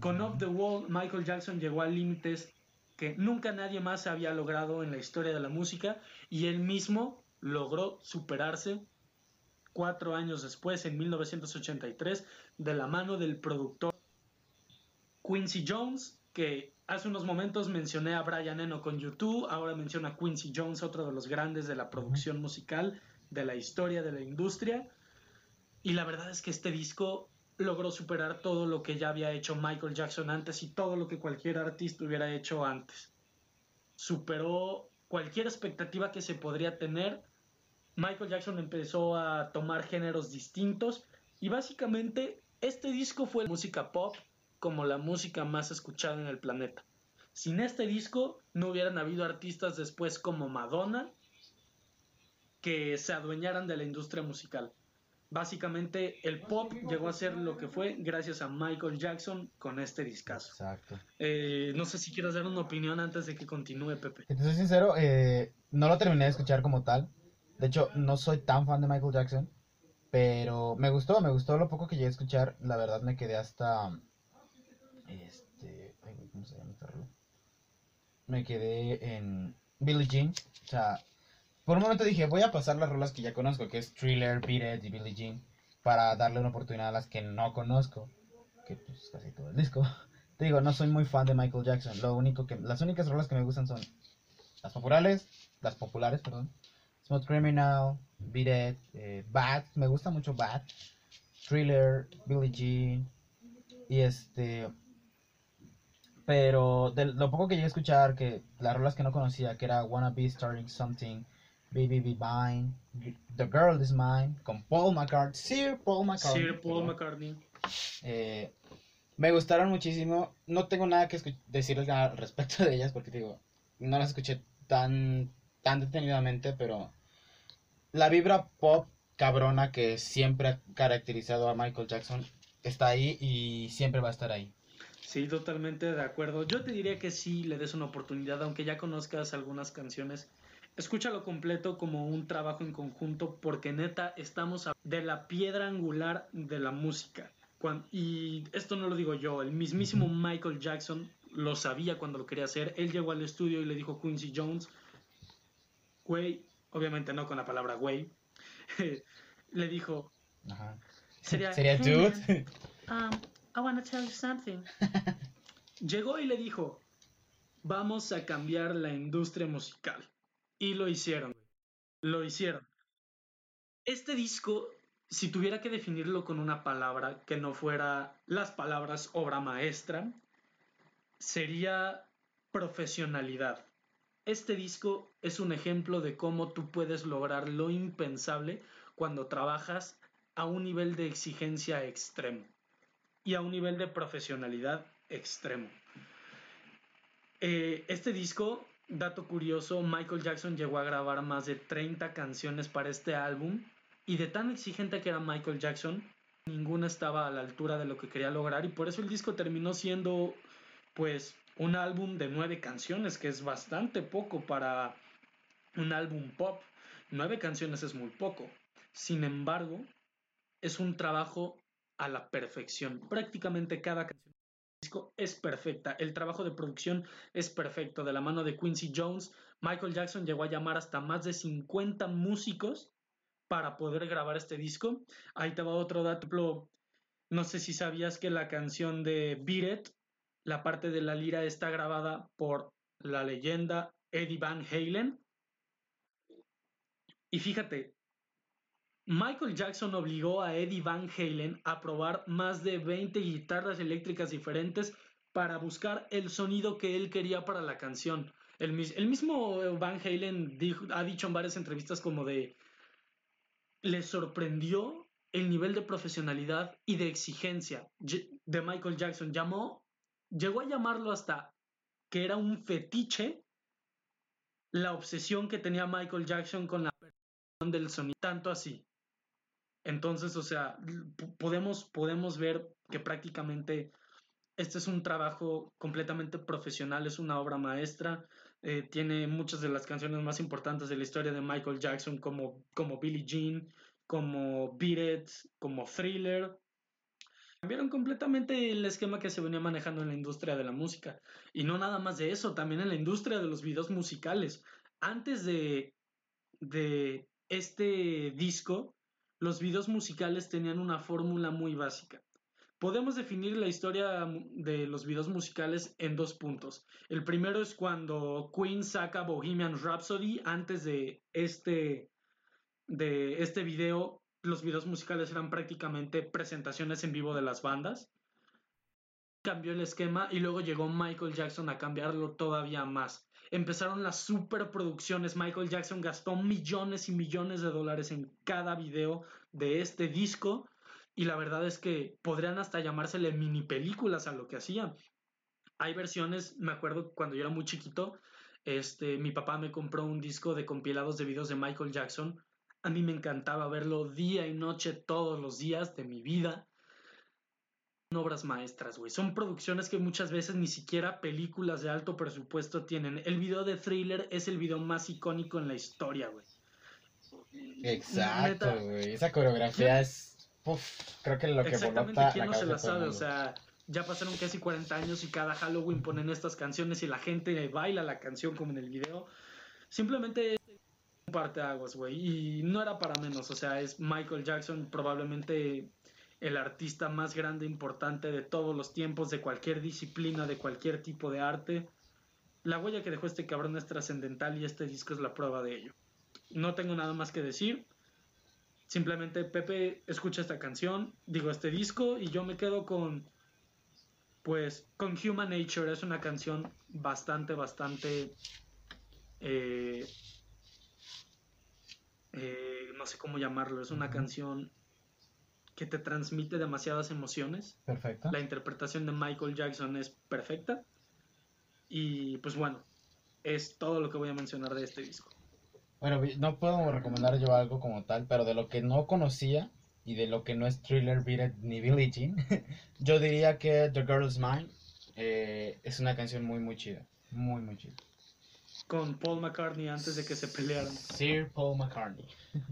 Con Off the Wall, Michael Jackson llegó a límites que nunca nadie más había logrado en la historia de la música y él mismo logró superarse cuatro años después, en 1983, de la mano del productor Quincy Jones, que hace unos momentos mencioné a Brian Eno con YouTube, ahora menciona a Quincy Jones, otro de los grandes de la producción musical, de la historia de la industria. Y la verdad es que este disco logró superar todo lo que ya había hecho Michael Jackson antes y todo lo que cualquier artista hubiera hecho antes. Superó cualquier expectativa que se podría tener. Michael Jackson empezó a tomar géneros distintos y básicamente este disco fue música pop como la música más escuchada en el planeta. Sin este disco no hubieran habido artistas después como Madonna que se adueñaran de la industria musical. Básicamente el pop llegó a ser lo que fue gracias a Michael Jackson con este discazo. Exacto. Eh, no sé si quieres dar una opinión antes de que continúe Pepe. Si te soy sincero, eh, no lo terminé de escuchar como tal. De hecho, no soy tan fan de Michael Jackson. Pero me gustó, me gustó lo poco que llegué a escuchar. La verdad me quedé hasta... Este... ay, ¿Cómo se llama? Me quedé en Billie Jean. O sea, por un momento dije, voy a pasar las rolas que ya conozco, que es Thriller, Beat y Billie Jean, para darle una oportunidad a las que no conozco, que pues casi todo el disco. Te digo, no soy muy fan de Michael Jackson. Lo único que, las únicas rolas que me gustan son las populares, las populares, perdón. Smooth Criminal, Beat It, eh, Bad, me gusta mucho Bad, Thriller, Billie Jean y este pero de lo poco que llegué a escuchar que las rolas que no conocía que era Wanna Be Starting Something, Baby Be Mine, The Girl Is Mine con Paul McCartney, Sir Paul McCartney. Sir Paul. McCartney. Eh, me gustaron muchísimo. No tengo nada que decirles al respecto de ellas porque digo, no las escuché tan, tan detenidamente, pero la vibra pop cabrona que siempre ha caracterizado a Michael Jackson está ahí y siempre va a estar ahí. Sí, totalmente de acuerdo. Yo te diría que sí le des una oportunidad, aunque ya conozcas algunas canciones. Escúchalo completo como un trabajo en conjunto, porque neta estamos a- de la piedra angular de la música. Y esto no lo digo yo, el mismísimo Michael Jackson lo sabía cuando lo quería hacer. Él llegó al estudio y le dijo Quincy Jones, güey, obviamente no con la palabra güey, le dijo, Ajá. Sería, Sería "Hey, dude. um, I wanna tell you something. Llegó y le dijo, vamos a cambiar la industria musical. Y lo hicieron. Lo hicieron. Este disco, si tuviera que definirlo con una palabra que no fuera las palabras obra maestra, sería profesionalidad. Este disco es un ejemplo de cómo tú puedes lograr lo impensable cuando trabajas a un nivel de exigencia extremo y a un nivel de profesionalidad extremo. Eh, este disco, dato curioso, Michael Jackson llegó a grabar más de 30 canciones para este álbum y de tan exigente que era Michael Jackson, ninguna estaba a la altura de lo que quería lograr y por eso el disco terminó siendo pues un álbum de nueve canciones, que es bastante poco para un álbum pop. Nueve canciones es muy poco. Sin embargo, es un trabajo a la perfección. Prácticamente cada canción es perfecta. El trabajo de producción es perfecto. De la mano de Quincy Jones, Michael Jackson llegó a llamar hasta más de 50 músicos para poder grabar este disco. Ahí te va otro dato. No sé si sabías que la canción de Beat la parte de la lira está grabada por la leyenda Eddie Van Halen. Y fíjate, Michael Jackson obligó a Eddie Van Halen a probar más de 20 guitarras eléctricas diferentes para buscar el sonido que él quería para la canción. El, mismo Van Halen dijo, ha dicho en varias entrevistas como de, le sorprendió el nivel de profesionalidad y de exigencia de Michael Jackson. Llamó, llegó a llamarlo hasta que era un fetiche la obsesión que tenía Michael Jackson con la del sonido, tanto así. Entonces, o sea, podemos, podemos ver que prácticamente este es un trabajo completamente profesional, es una obra maestra, eh, tiene muchas de las canciones más importantes de la historia de Michael Jackson, como, como Billie Jean, como Beat It, como Thriller. Cambiaron completamente el esquema que se venía manejando en la industria de la música. Y no nada más de eso, también en la industria de los videos musicales. Antes de, de este disco, los videos musicales tenían una fórmula muy básica. Podemos definir la historia de los videos musicales en dos puntos. El primero es cuando Queen saca Bohemian Rhapsody antes de este, de este video. Los videos musicales eran prácticamente presentaciones en vivo de las bandas. Cambió el esquema y luego llegó Michael Jackson a cambiarlo todavía más. Empezaron las superproducciones. Michael Jackson gastó millones y millones de dólares en cada video de este disco y la verdad es que podrían hasta llamársele mini películas a lo que hacían. Hay versiones, me acuerdo cuando yo era muy chiquito, este, mi papá me compró un disco de compilados de videos de Michael Jackson. A mí me encantaba verlo día y noche todos los días de mi vida. Obras maestras, güey. Son producciones que muchas veces ni siquiera películas de alto presupuesto tienen. El video de Thriller es el video más icónico en la historia, güey. Exacto, güey. Esa coreografía es Uf, creo que lo que Exactamente, ¿quién no se la sabe? O sea, ya pasaron casi 40 años y cada Halloween ponen estas canciones y la gente baila la canción como en el video. Simplemente un parte aguas, güey. Y no era para menos. O sea, es Michael Jackson, probablemente el artista más grande, importante de todos los tiempos, de cualquier disciplina, de cualquier tipo de arte. La huella que dejó este cabrón es trascendental y este disco es la prueba de ello. No tengo nada más que decir. Simplemente Pepe escucha esta canción, digo este disco y yo me quedo con pues con Human Nature es una canción bastante bastante eh, eh, no sé cómo llamarlo es una canción que te transmite demasiadas emociones perfecto la interpretación de Michael Jackson es perfecta y pues bueno es todo lo que voy a mencionar de este disco bueno, no puedo recomendar yo algo como tal, pero de lo que no conocía y de lo que no es Thriller, Beat ni Billie Jean, yo diría que The Girl Is Mine eh, es una canción muy, muy chida. Muy, muy chida. Con Paul McCartney antes de que se pelearan. Sir Paul McCartney.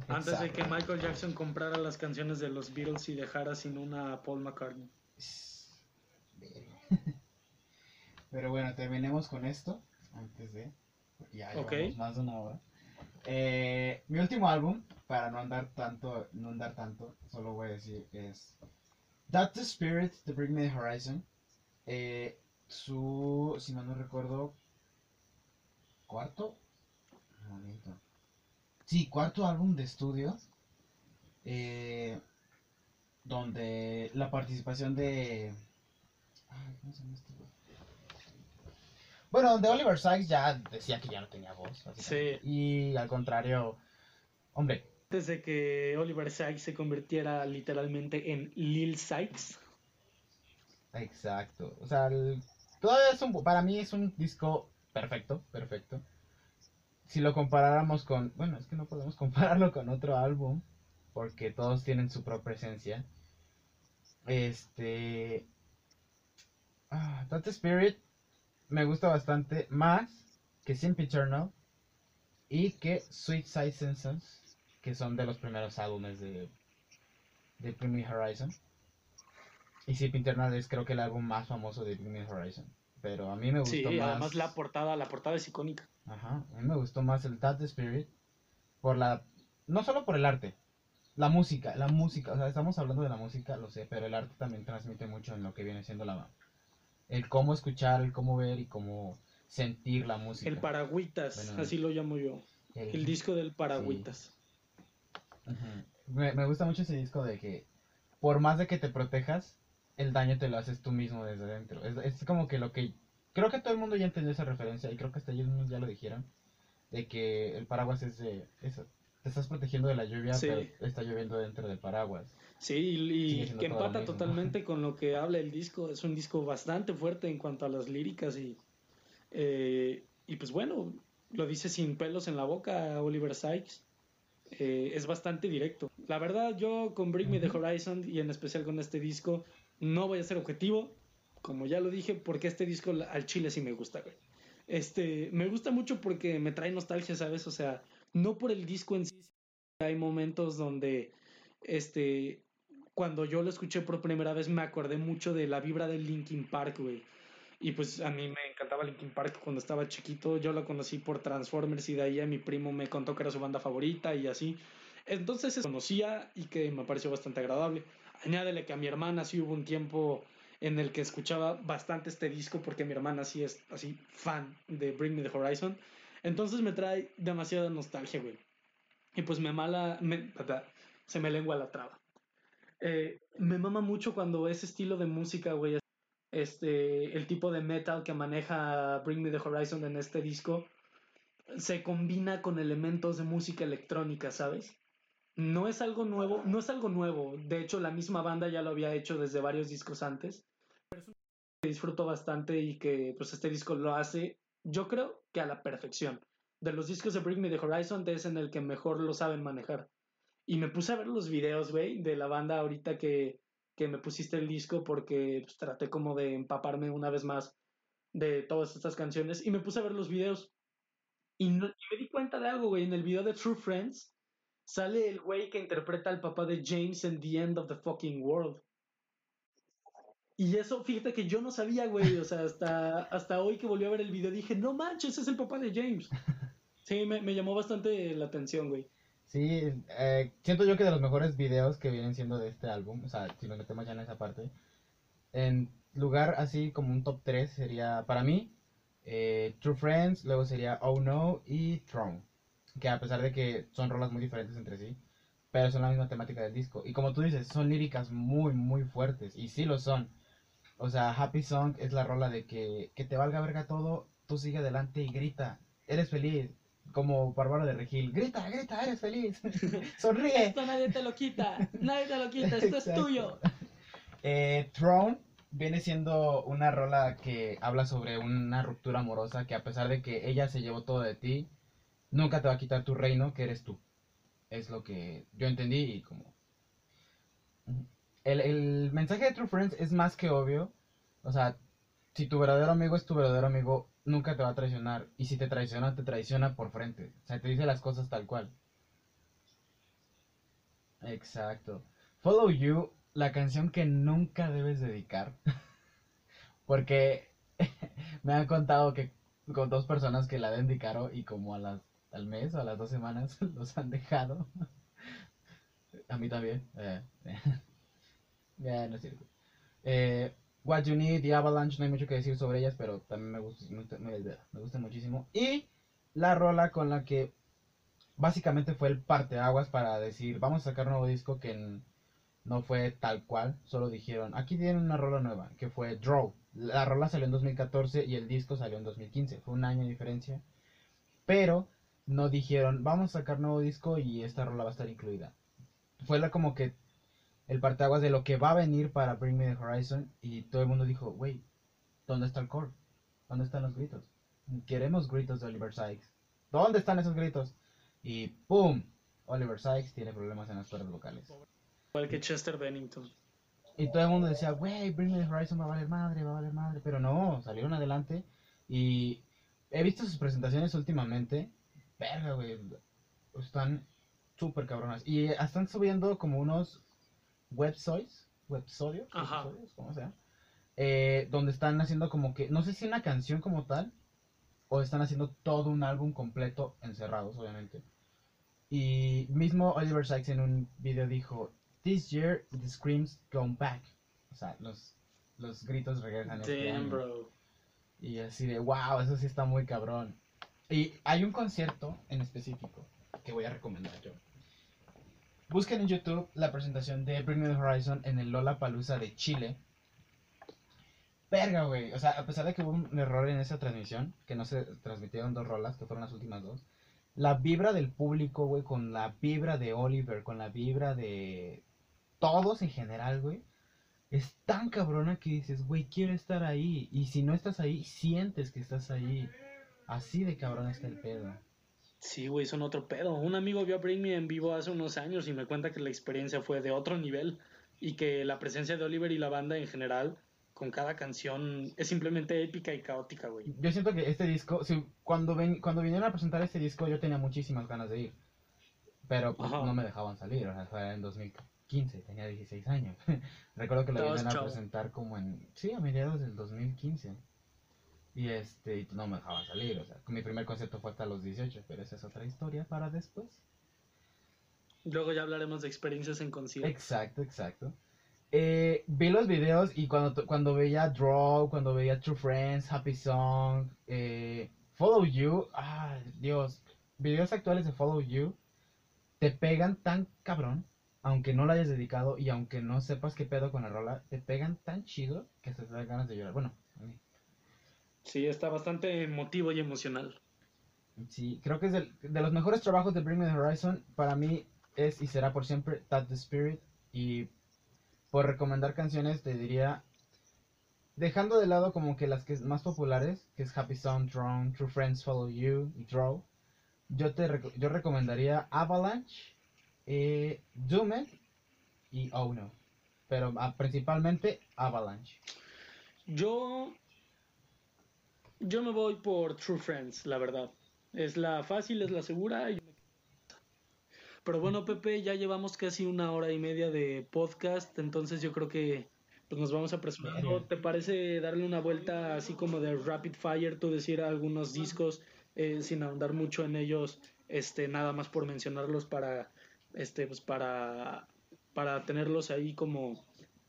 Antes de que Michael Jackson comprara las canciones de los Beatles y dejara sin una a Paul McCartney. Pero bueno, terminemos con esto antes de. Ya llevamos más de una hora. Eh, mi último álbum, para no andar tanto, no andar tanto, solo voy a decir es That's the Spirit de Bring Me the Horizon. Eh, su, si mal no recuerdo, cuarto, un momento. Sí, cuarto álbum de estudio. eh, donde la participación de. Ay, ¿cómo se llama este güey? Bueno, donde Oliver Sykes ya decía que ya no tenía voz. básicamente. Y al contrario, hombre, Antes de que Oliver Sykes se convirtiera literalmente en Lil Sykes. exacto. O sea, el- todavía es un, para mí es un disco perfecto, perfecto. Si lo comparáramos con, bueno, es que no podemos compararlo con otro álbum, porque todos tienen su propia esencia. Este, ah, Spirit me gusta bastante más que Simple Eternal y que Sweet Side Senses, que son de los primeros álbumes de, de Horizon. Y Simple Eternal es creo que el álbum más famoso de Me Horizon. Pero a mí me gustó Sí, más. además la portada, la portada es icónica. Ajá, a mí me gustó más el That Spirit por la no solo por el arte, la música, la música, o sea, estamos hablando de la música, lo sé, pero el arte también transmite mucho en lo que viene siendo la el cómo escuchar, el cómo ver y cómo sentir la música. El Paragüitas, Bueno, así lo llamo yo. El- El disco del Paragüitas. Ujú. me, me gusta mucho ese disco de que por más de que te protejas, el daño te lo haces tú mismo desde dentro. Es, es como que lo que creo que todo el mundo ya entendió esa referencia y creo que hasta ellos mismos ya lo dijeron de que el paraguas es de eso. Te estás protegiendo de la lluvia, Sí. pero está lloviendo dentro del paraguas. Sí, y, que empata totalmente con lo que habla el disco. Es un disco bastante fuerte en cuanto a las líricas y, eh, y pues bueno, lo dice sin pelos en la boca Oliver Sykes. Eh, es bastante directo. La verdad, yo con Bring Me the. Horizon y en especial con este disco, no voy a ser objetivo, como ya lo dije, porque este disco al chile sí me gusta, güey. Este, me gusta mucho porque me trae nostalgia, ¿sabes? O sea, no por el disco en sí, hay momentos donde, este, cuando yo lo escuché por primera vez me acordé mucho de la vibra del Linkin Park, güey. Y pues a mí me encantaba Linkin Park cuando estaba chiquito. Yo lo conocí por Transformers y de ahí a mi primo me contó que era su banda favorita y así. Entonces conocía y que me pareció bastante agradable. Añádele que a mi hermana sí hubo un tiempo en el que escuchaba bastante este disco porque mi hermana sí es así fan de Bring Me the Horizon. Entonces me trae demasiada nostalgia, güey. Y pues me mala, me- se me lengua la traba. Eh, me mama mucho cuando ese estilo de música, güey, este, el tipo de metal que maneja Bring Me the Horizon en este disco, se combina con elementos de música electrónica, ¿sabes? No es algo nuevo, no es algo nuevo. De hecho, la misma banda ya lo había hecho desde varios discos antes. Pero es un que disfruto bastante y que pues este disco lo hace, yo creo que a la perfección. De los discos de Bring Me the Horizon es en el que mejor lo saben manejar. Y me puse a ver los videos, güey, de la banda ahorita que, que me pusiste el disco porque pues, traté como de empaparme una vez más de todas estas canciones y me puse a ver los videos y, no- y me di cuenta de algo, güey, en el video de True Friends sale el güey que interpreta al papá de James en The End of the Fucking World. Y eso, fíjate que yo no sabía, güey, o sea, hasta, hasta hoy que volví a ver el video dije, no manches, ese es el papá de James. Sí, me, me llamó bastante la atención, güey. Sí, eh, siento yo que de los mejores videos que vienen siendo de este álbum, o sea, si nos metemos ya en esa parte, en lugar así como un top 3 sería para mí eh, True Friends, luego sería Oh No y Throne, que a pesar de que son rolas muy diferentes entre sí, pero son la misma temática del disco. Y como tú dices, son líricas muy, muy fuertes, y sí lo son. O sea, Happy Song es la rola de que, que te valga verga todo, tú sigue adelante y grita, eres feliz. Como Bárbaro de Regil, grita, grita, eres feliz, sonríe. Esto nadie te lo quita, nadie te lo quita, esto es Exacto. tuyo. Eh, Throne viene siendo una rola que habla sobre una ruptura amorosa que a pesar de que ella se llevó todo de ti, nunca te va a quitar tu reino, que eres tú. Es lo que yo entendí y como... El, el mensaje de True Friends es más que obvio. O sea, si tu verdadero amigo es tu verdadero amigo, nunca te va a traicionar. Y si te traiciona, te traiciona por frente. O sea, te dice las cosas tal cual. Exacto. Follow You, la canción que nunca debes dedicar. Porque me han contado que con dos personas que la dedicaron y como a las al mes o a las dos semanas los han dejado. a mí también. Eh, ya, no es cierto. Eh, What You Need y Avalanche, no hay mucho que decir sobre ellas, pero también me gusta, me, me gusta muchísimo. Y la rola con la que básicamente fue el parteaguas para decir, vamos a sacar un nuevo disco que no fue tal cual, solo dijeron, aquí tienen una rola nueva, que fue Draw. La rola salió en 2014 y el disco salió en 2015, fue un año de diferencia. Pero no dijeron, vamos a sacar nuevo disco y esta rola va a estar incluida. Fue la como que el parteaguas de lo que va a venir para Bring Me the Horizon y todo el mundo dijo, wey, ¿dónde está el core? ¿Dónde están los gritos? Queremos gritos de Oliver Sykes. ¿Dónde están esos gritos? Y ¡pum! Oliver Sykes tiene problemas en las cuerdas vocales. Igual que Chester Bennington. Y todo el mundo decía, wey, Bring Me the Horizon va a valer madre, va a valer madre. Pero no, salieron adelante. Y he visto sus presentaciones últimamente. Verga, güey. Están súper cabronas. Y están subiendo como unos websites, websodios, websodios como sea. Eh, donde están haciendo como que, no sé si una canción como tal, o están haciendo todo un álbum completo encerrados, obviamente. Y mismo Oliver Sykes en un video dijo, This year the screams come back. O sea, los, los gritos regresan. Este bro. Y así de, wow, eso sí está muy cabrón. Y hay un concierto en específico que voy a recomendar yo. Busquen en YouTube la presentación de Bring the Horizon en el Lola Palusa de Chile. Verga, güey. O sea, a pesar de que hubo un error en esa transmisión, que no se transmitieron dos rolas, que fueron las últimas dos, la vibra del público, güey, con la vibra de Oliver, con la vibra de todos en general, güey, es tan cabrona que dices, güey, quiero estar ahí. Y si no estás ahí, sientes que estás ahí. Así de cabrón está el pedo. Sí, güey, son otro pedo. Un amigo vio a Bring Me en vivo hace unos años y me cuenta que la experiencia fue de otro nivel y que la presencia de Oliver y la banda en general con cada canción es simplemente épica y caótica, güey. Yo siento que este disco, si, cuando, ven, cuando vinieron a presentar este disco yo tenía muchísimas ganas de ir, pero pues, no me dejaban salir, o sea, fue en 2015, tenía 16 años. Recuerdo que lo vinieron a presentar como en, sí, a mediados del 2015. Y este, no me dejaban salir, o sea, mi primer concierto fue hasta los 18, pero esa es otra historia para después. Luego ya hablaremos de experiencias en concierto. Exacto, exacto. Eh, vi los videos y cuando, cuando veía Draw, cuando veía True Friends, Happy Song, eh, Follow You, ah, Dios, videos actuales de Follow You te pegan tan cabrón, aunque no lo hayas dedicado y aunque no sepas qué pedo con la rola, te pegan tan chido que se te da ganas de llorar. Bueno. Sí, está bastante emotivo y emocional. Sí, creo que es de los mejores trabajos de Bring Me the Horizon. Para mí es y será por siempre That the Spirit y por recomendar canciones, te diría, dejando de lado como que las que más populares, que es Happy Song, Drone, True Friends Follow You y Draw, yo te yo recomendaría Avalanche, eh, Doom y Oh No. Pero ah, principalmente Avalanche. Yo yo me voy por True Friends, la verdad. Es la fácil, es la segura. Pero bueno, Pepe, ya llevamos casi una hora y media de podcast, entonces yo creo que pues nos vamos apresurando. ¿Te parece darle una vuelta así como de rapid fire, tú decir algunos discos eh, sin ahondar mucho en ellos, este, nada más por mencionarlos para, este, pues para, para tenerlos ahí como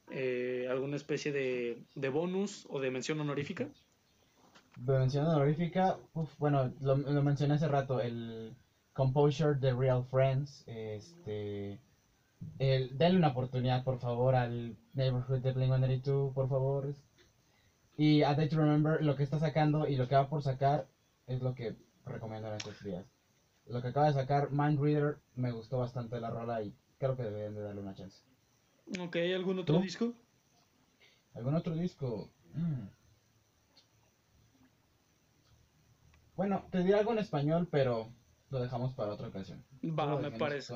eh, alguna especie de, de bonus o de mención honorífica? De mención honorífica, bueno, lo, lo mencioné hace rato, el Composure de Real Friends. Este, el, denle una oportunidad, por favor, al Neighborhood de Blink-182, por favor. Y a Day to Remember, lo que está sacando y lo que va por sacar es lo que recomiendo en estos días. Lo que acaba de sacar, Mind Reader, me gustó bastante la rola y creo que deben de darle una chance. Ok, ¿algún otro disco? ¿Algún otro disco? Mm. Bueno, te diré algo en español, pero lo dejamos para otra ocasión. Va, me parece.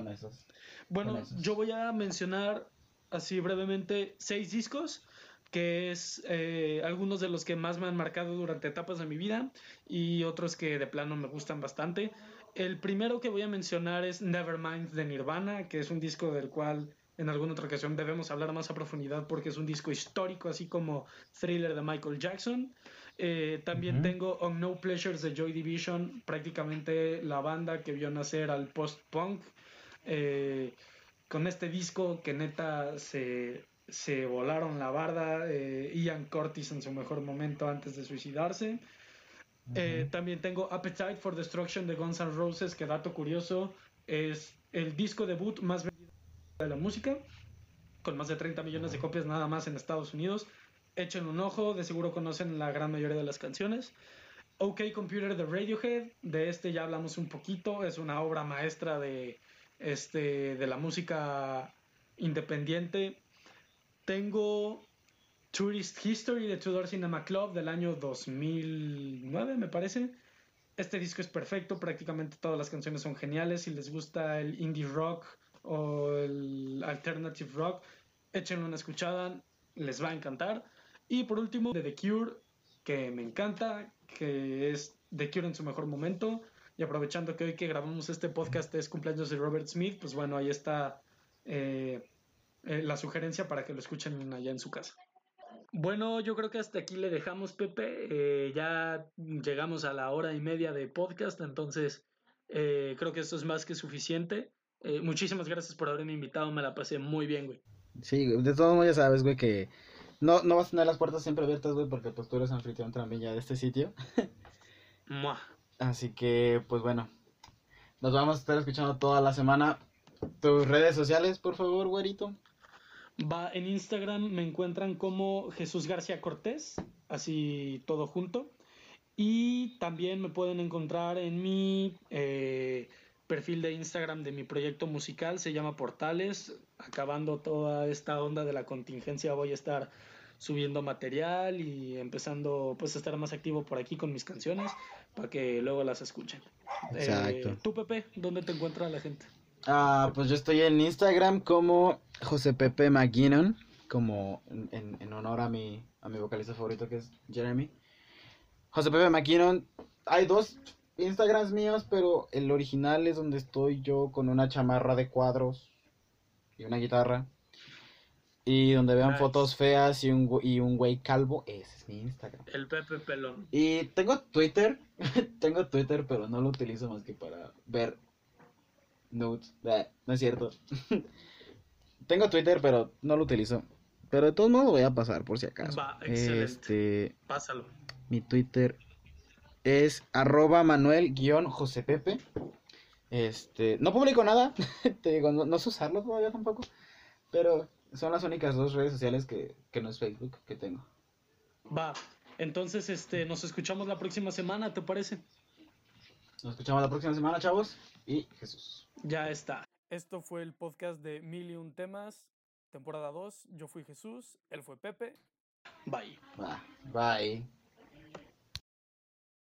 bueno, yo voy a mencionar así brevemente seis discos que es eh, algunos de los que más me han marcado durante etapas de mi vida y otros que de plano me gustan bastante. El primero que voy a mencionar es Nevermind de Nirvana, que es un disco del cual en alguna otra ocasión debemos hablar más a profundidad porque es un disco histórico, así como Thriller de Michael Jackson. Eh, también tengo On No Pleasures de Joy Division, prácticamente la banda que vio nacer al post-punk. Eh, con este disco que neta se, se volaron la barda, eh, Ian Curtis en su mejor momento antes de suicidarse. también tengo Appetite for Destruction de Guns N' Roses, que dato curioso, es el disco debut más vendido de la música, con más de 30 millones de copias nada más en Estados Unidos echen un ojo, de seguro conocen la gran mayoría de las canciones. OK Computer de Radiohead, de este ya hablamos un poquito, es una obra maestra de, este, de la música independiente. Tengo Tourist History de Tudor Cinema Club del año 2009, me parece. Este disco es perfecto, prácticamente todas las canciones son geniales. Si les gusta el indie rock o el alternative rock, échenlo una escuchada, les va a encantar. Y por último, de The Cure, que me encanta, que es The Cure en su mejor momento. Y aprovechando que hoy que grabamos este podcast es cumpleaños de Robert Smith, pues bueno, ahí está eh, eh, la sugerencia para que lo escuchen allá en su casa. Bueno, yo creo que hasta aquí le dejamos, Pepe. Eh, ya llegamos a la hora y media de podcast, entonces creo que esto es más que suficiente. muchísimas gracias por haberme invitado, me la pasé muy bien, güey. Sí, de todos modos ya sabes, güey, que no, no vas a tener las puertas siempre abiertas, güey, porque pues tú eres anfitrión también ya de este sitio. Así que, pues bueno, nos vamos a estar escuchando toda la semana. Tus redes sociales, por favor, güerito. Va, en Instagram me encuentran como Jesús García Cortés, así todo junto. Y también me pueden encontrar en mi eh, perfil de Instagram de mi proyecto musical, se llama Portales. Acabando toda esta onda de la contingencia voy a estar subiendo material y empezando pues a estar más activo por aquí con mis canciones para que luego las escuchen. Exacto. Eh, ¿Tú, Pepe, dónde te encuentra la gente? Ah, pues yo estoy en Instagram como José Pepe McGinnon, como en, en, honor a mi, a mi vocalista favorito que es Jeremy. José Pepe McGinnon, hay dos Instagrams míos, pero el original es donde estoy yo con una chamarra de cuadros y una guitarra. Y donde vean fotos feas y un, y un güey calvo, ese es mi Instagram. El Pepe Pelón. Y tengo Twitter, tengo Twitter, pero no lo utilizo más que para ver nudes. no es cierto. tengo Twitter, pero no lo utilizo. Pero de todos modos voy a pasar por si acaso. Va, excelente. Este, Pásalo. Mi Twitter es arroba manuel Pepe. Este, no publico nada, te digo, no, sé usarlo todavía tampoco, pero son las únicas dos redes sociales que, que no es Facebook que tengo. Va, entonces este, nos escuchamos la próxima semana, ¿te parece? Nos escuchamos la próxima semana, chavos, y Jesús. Ya está. Esto fue el podcast de Mil y un temas, temporada 2. Yo fui Jesús, él fue Pepe. Bye. Bye. Bye.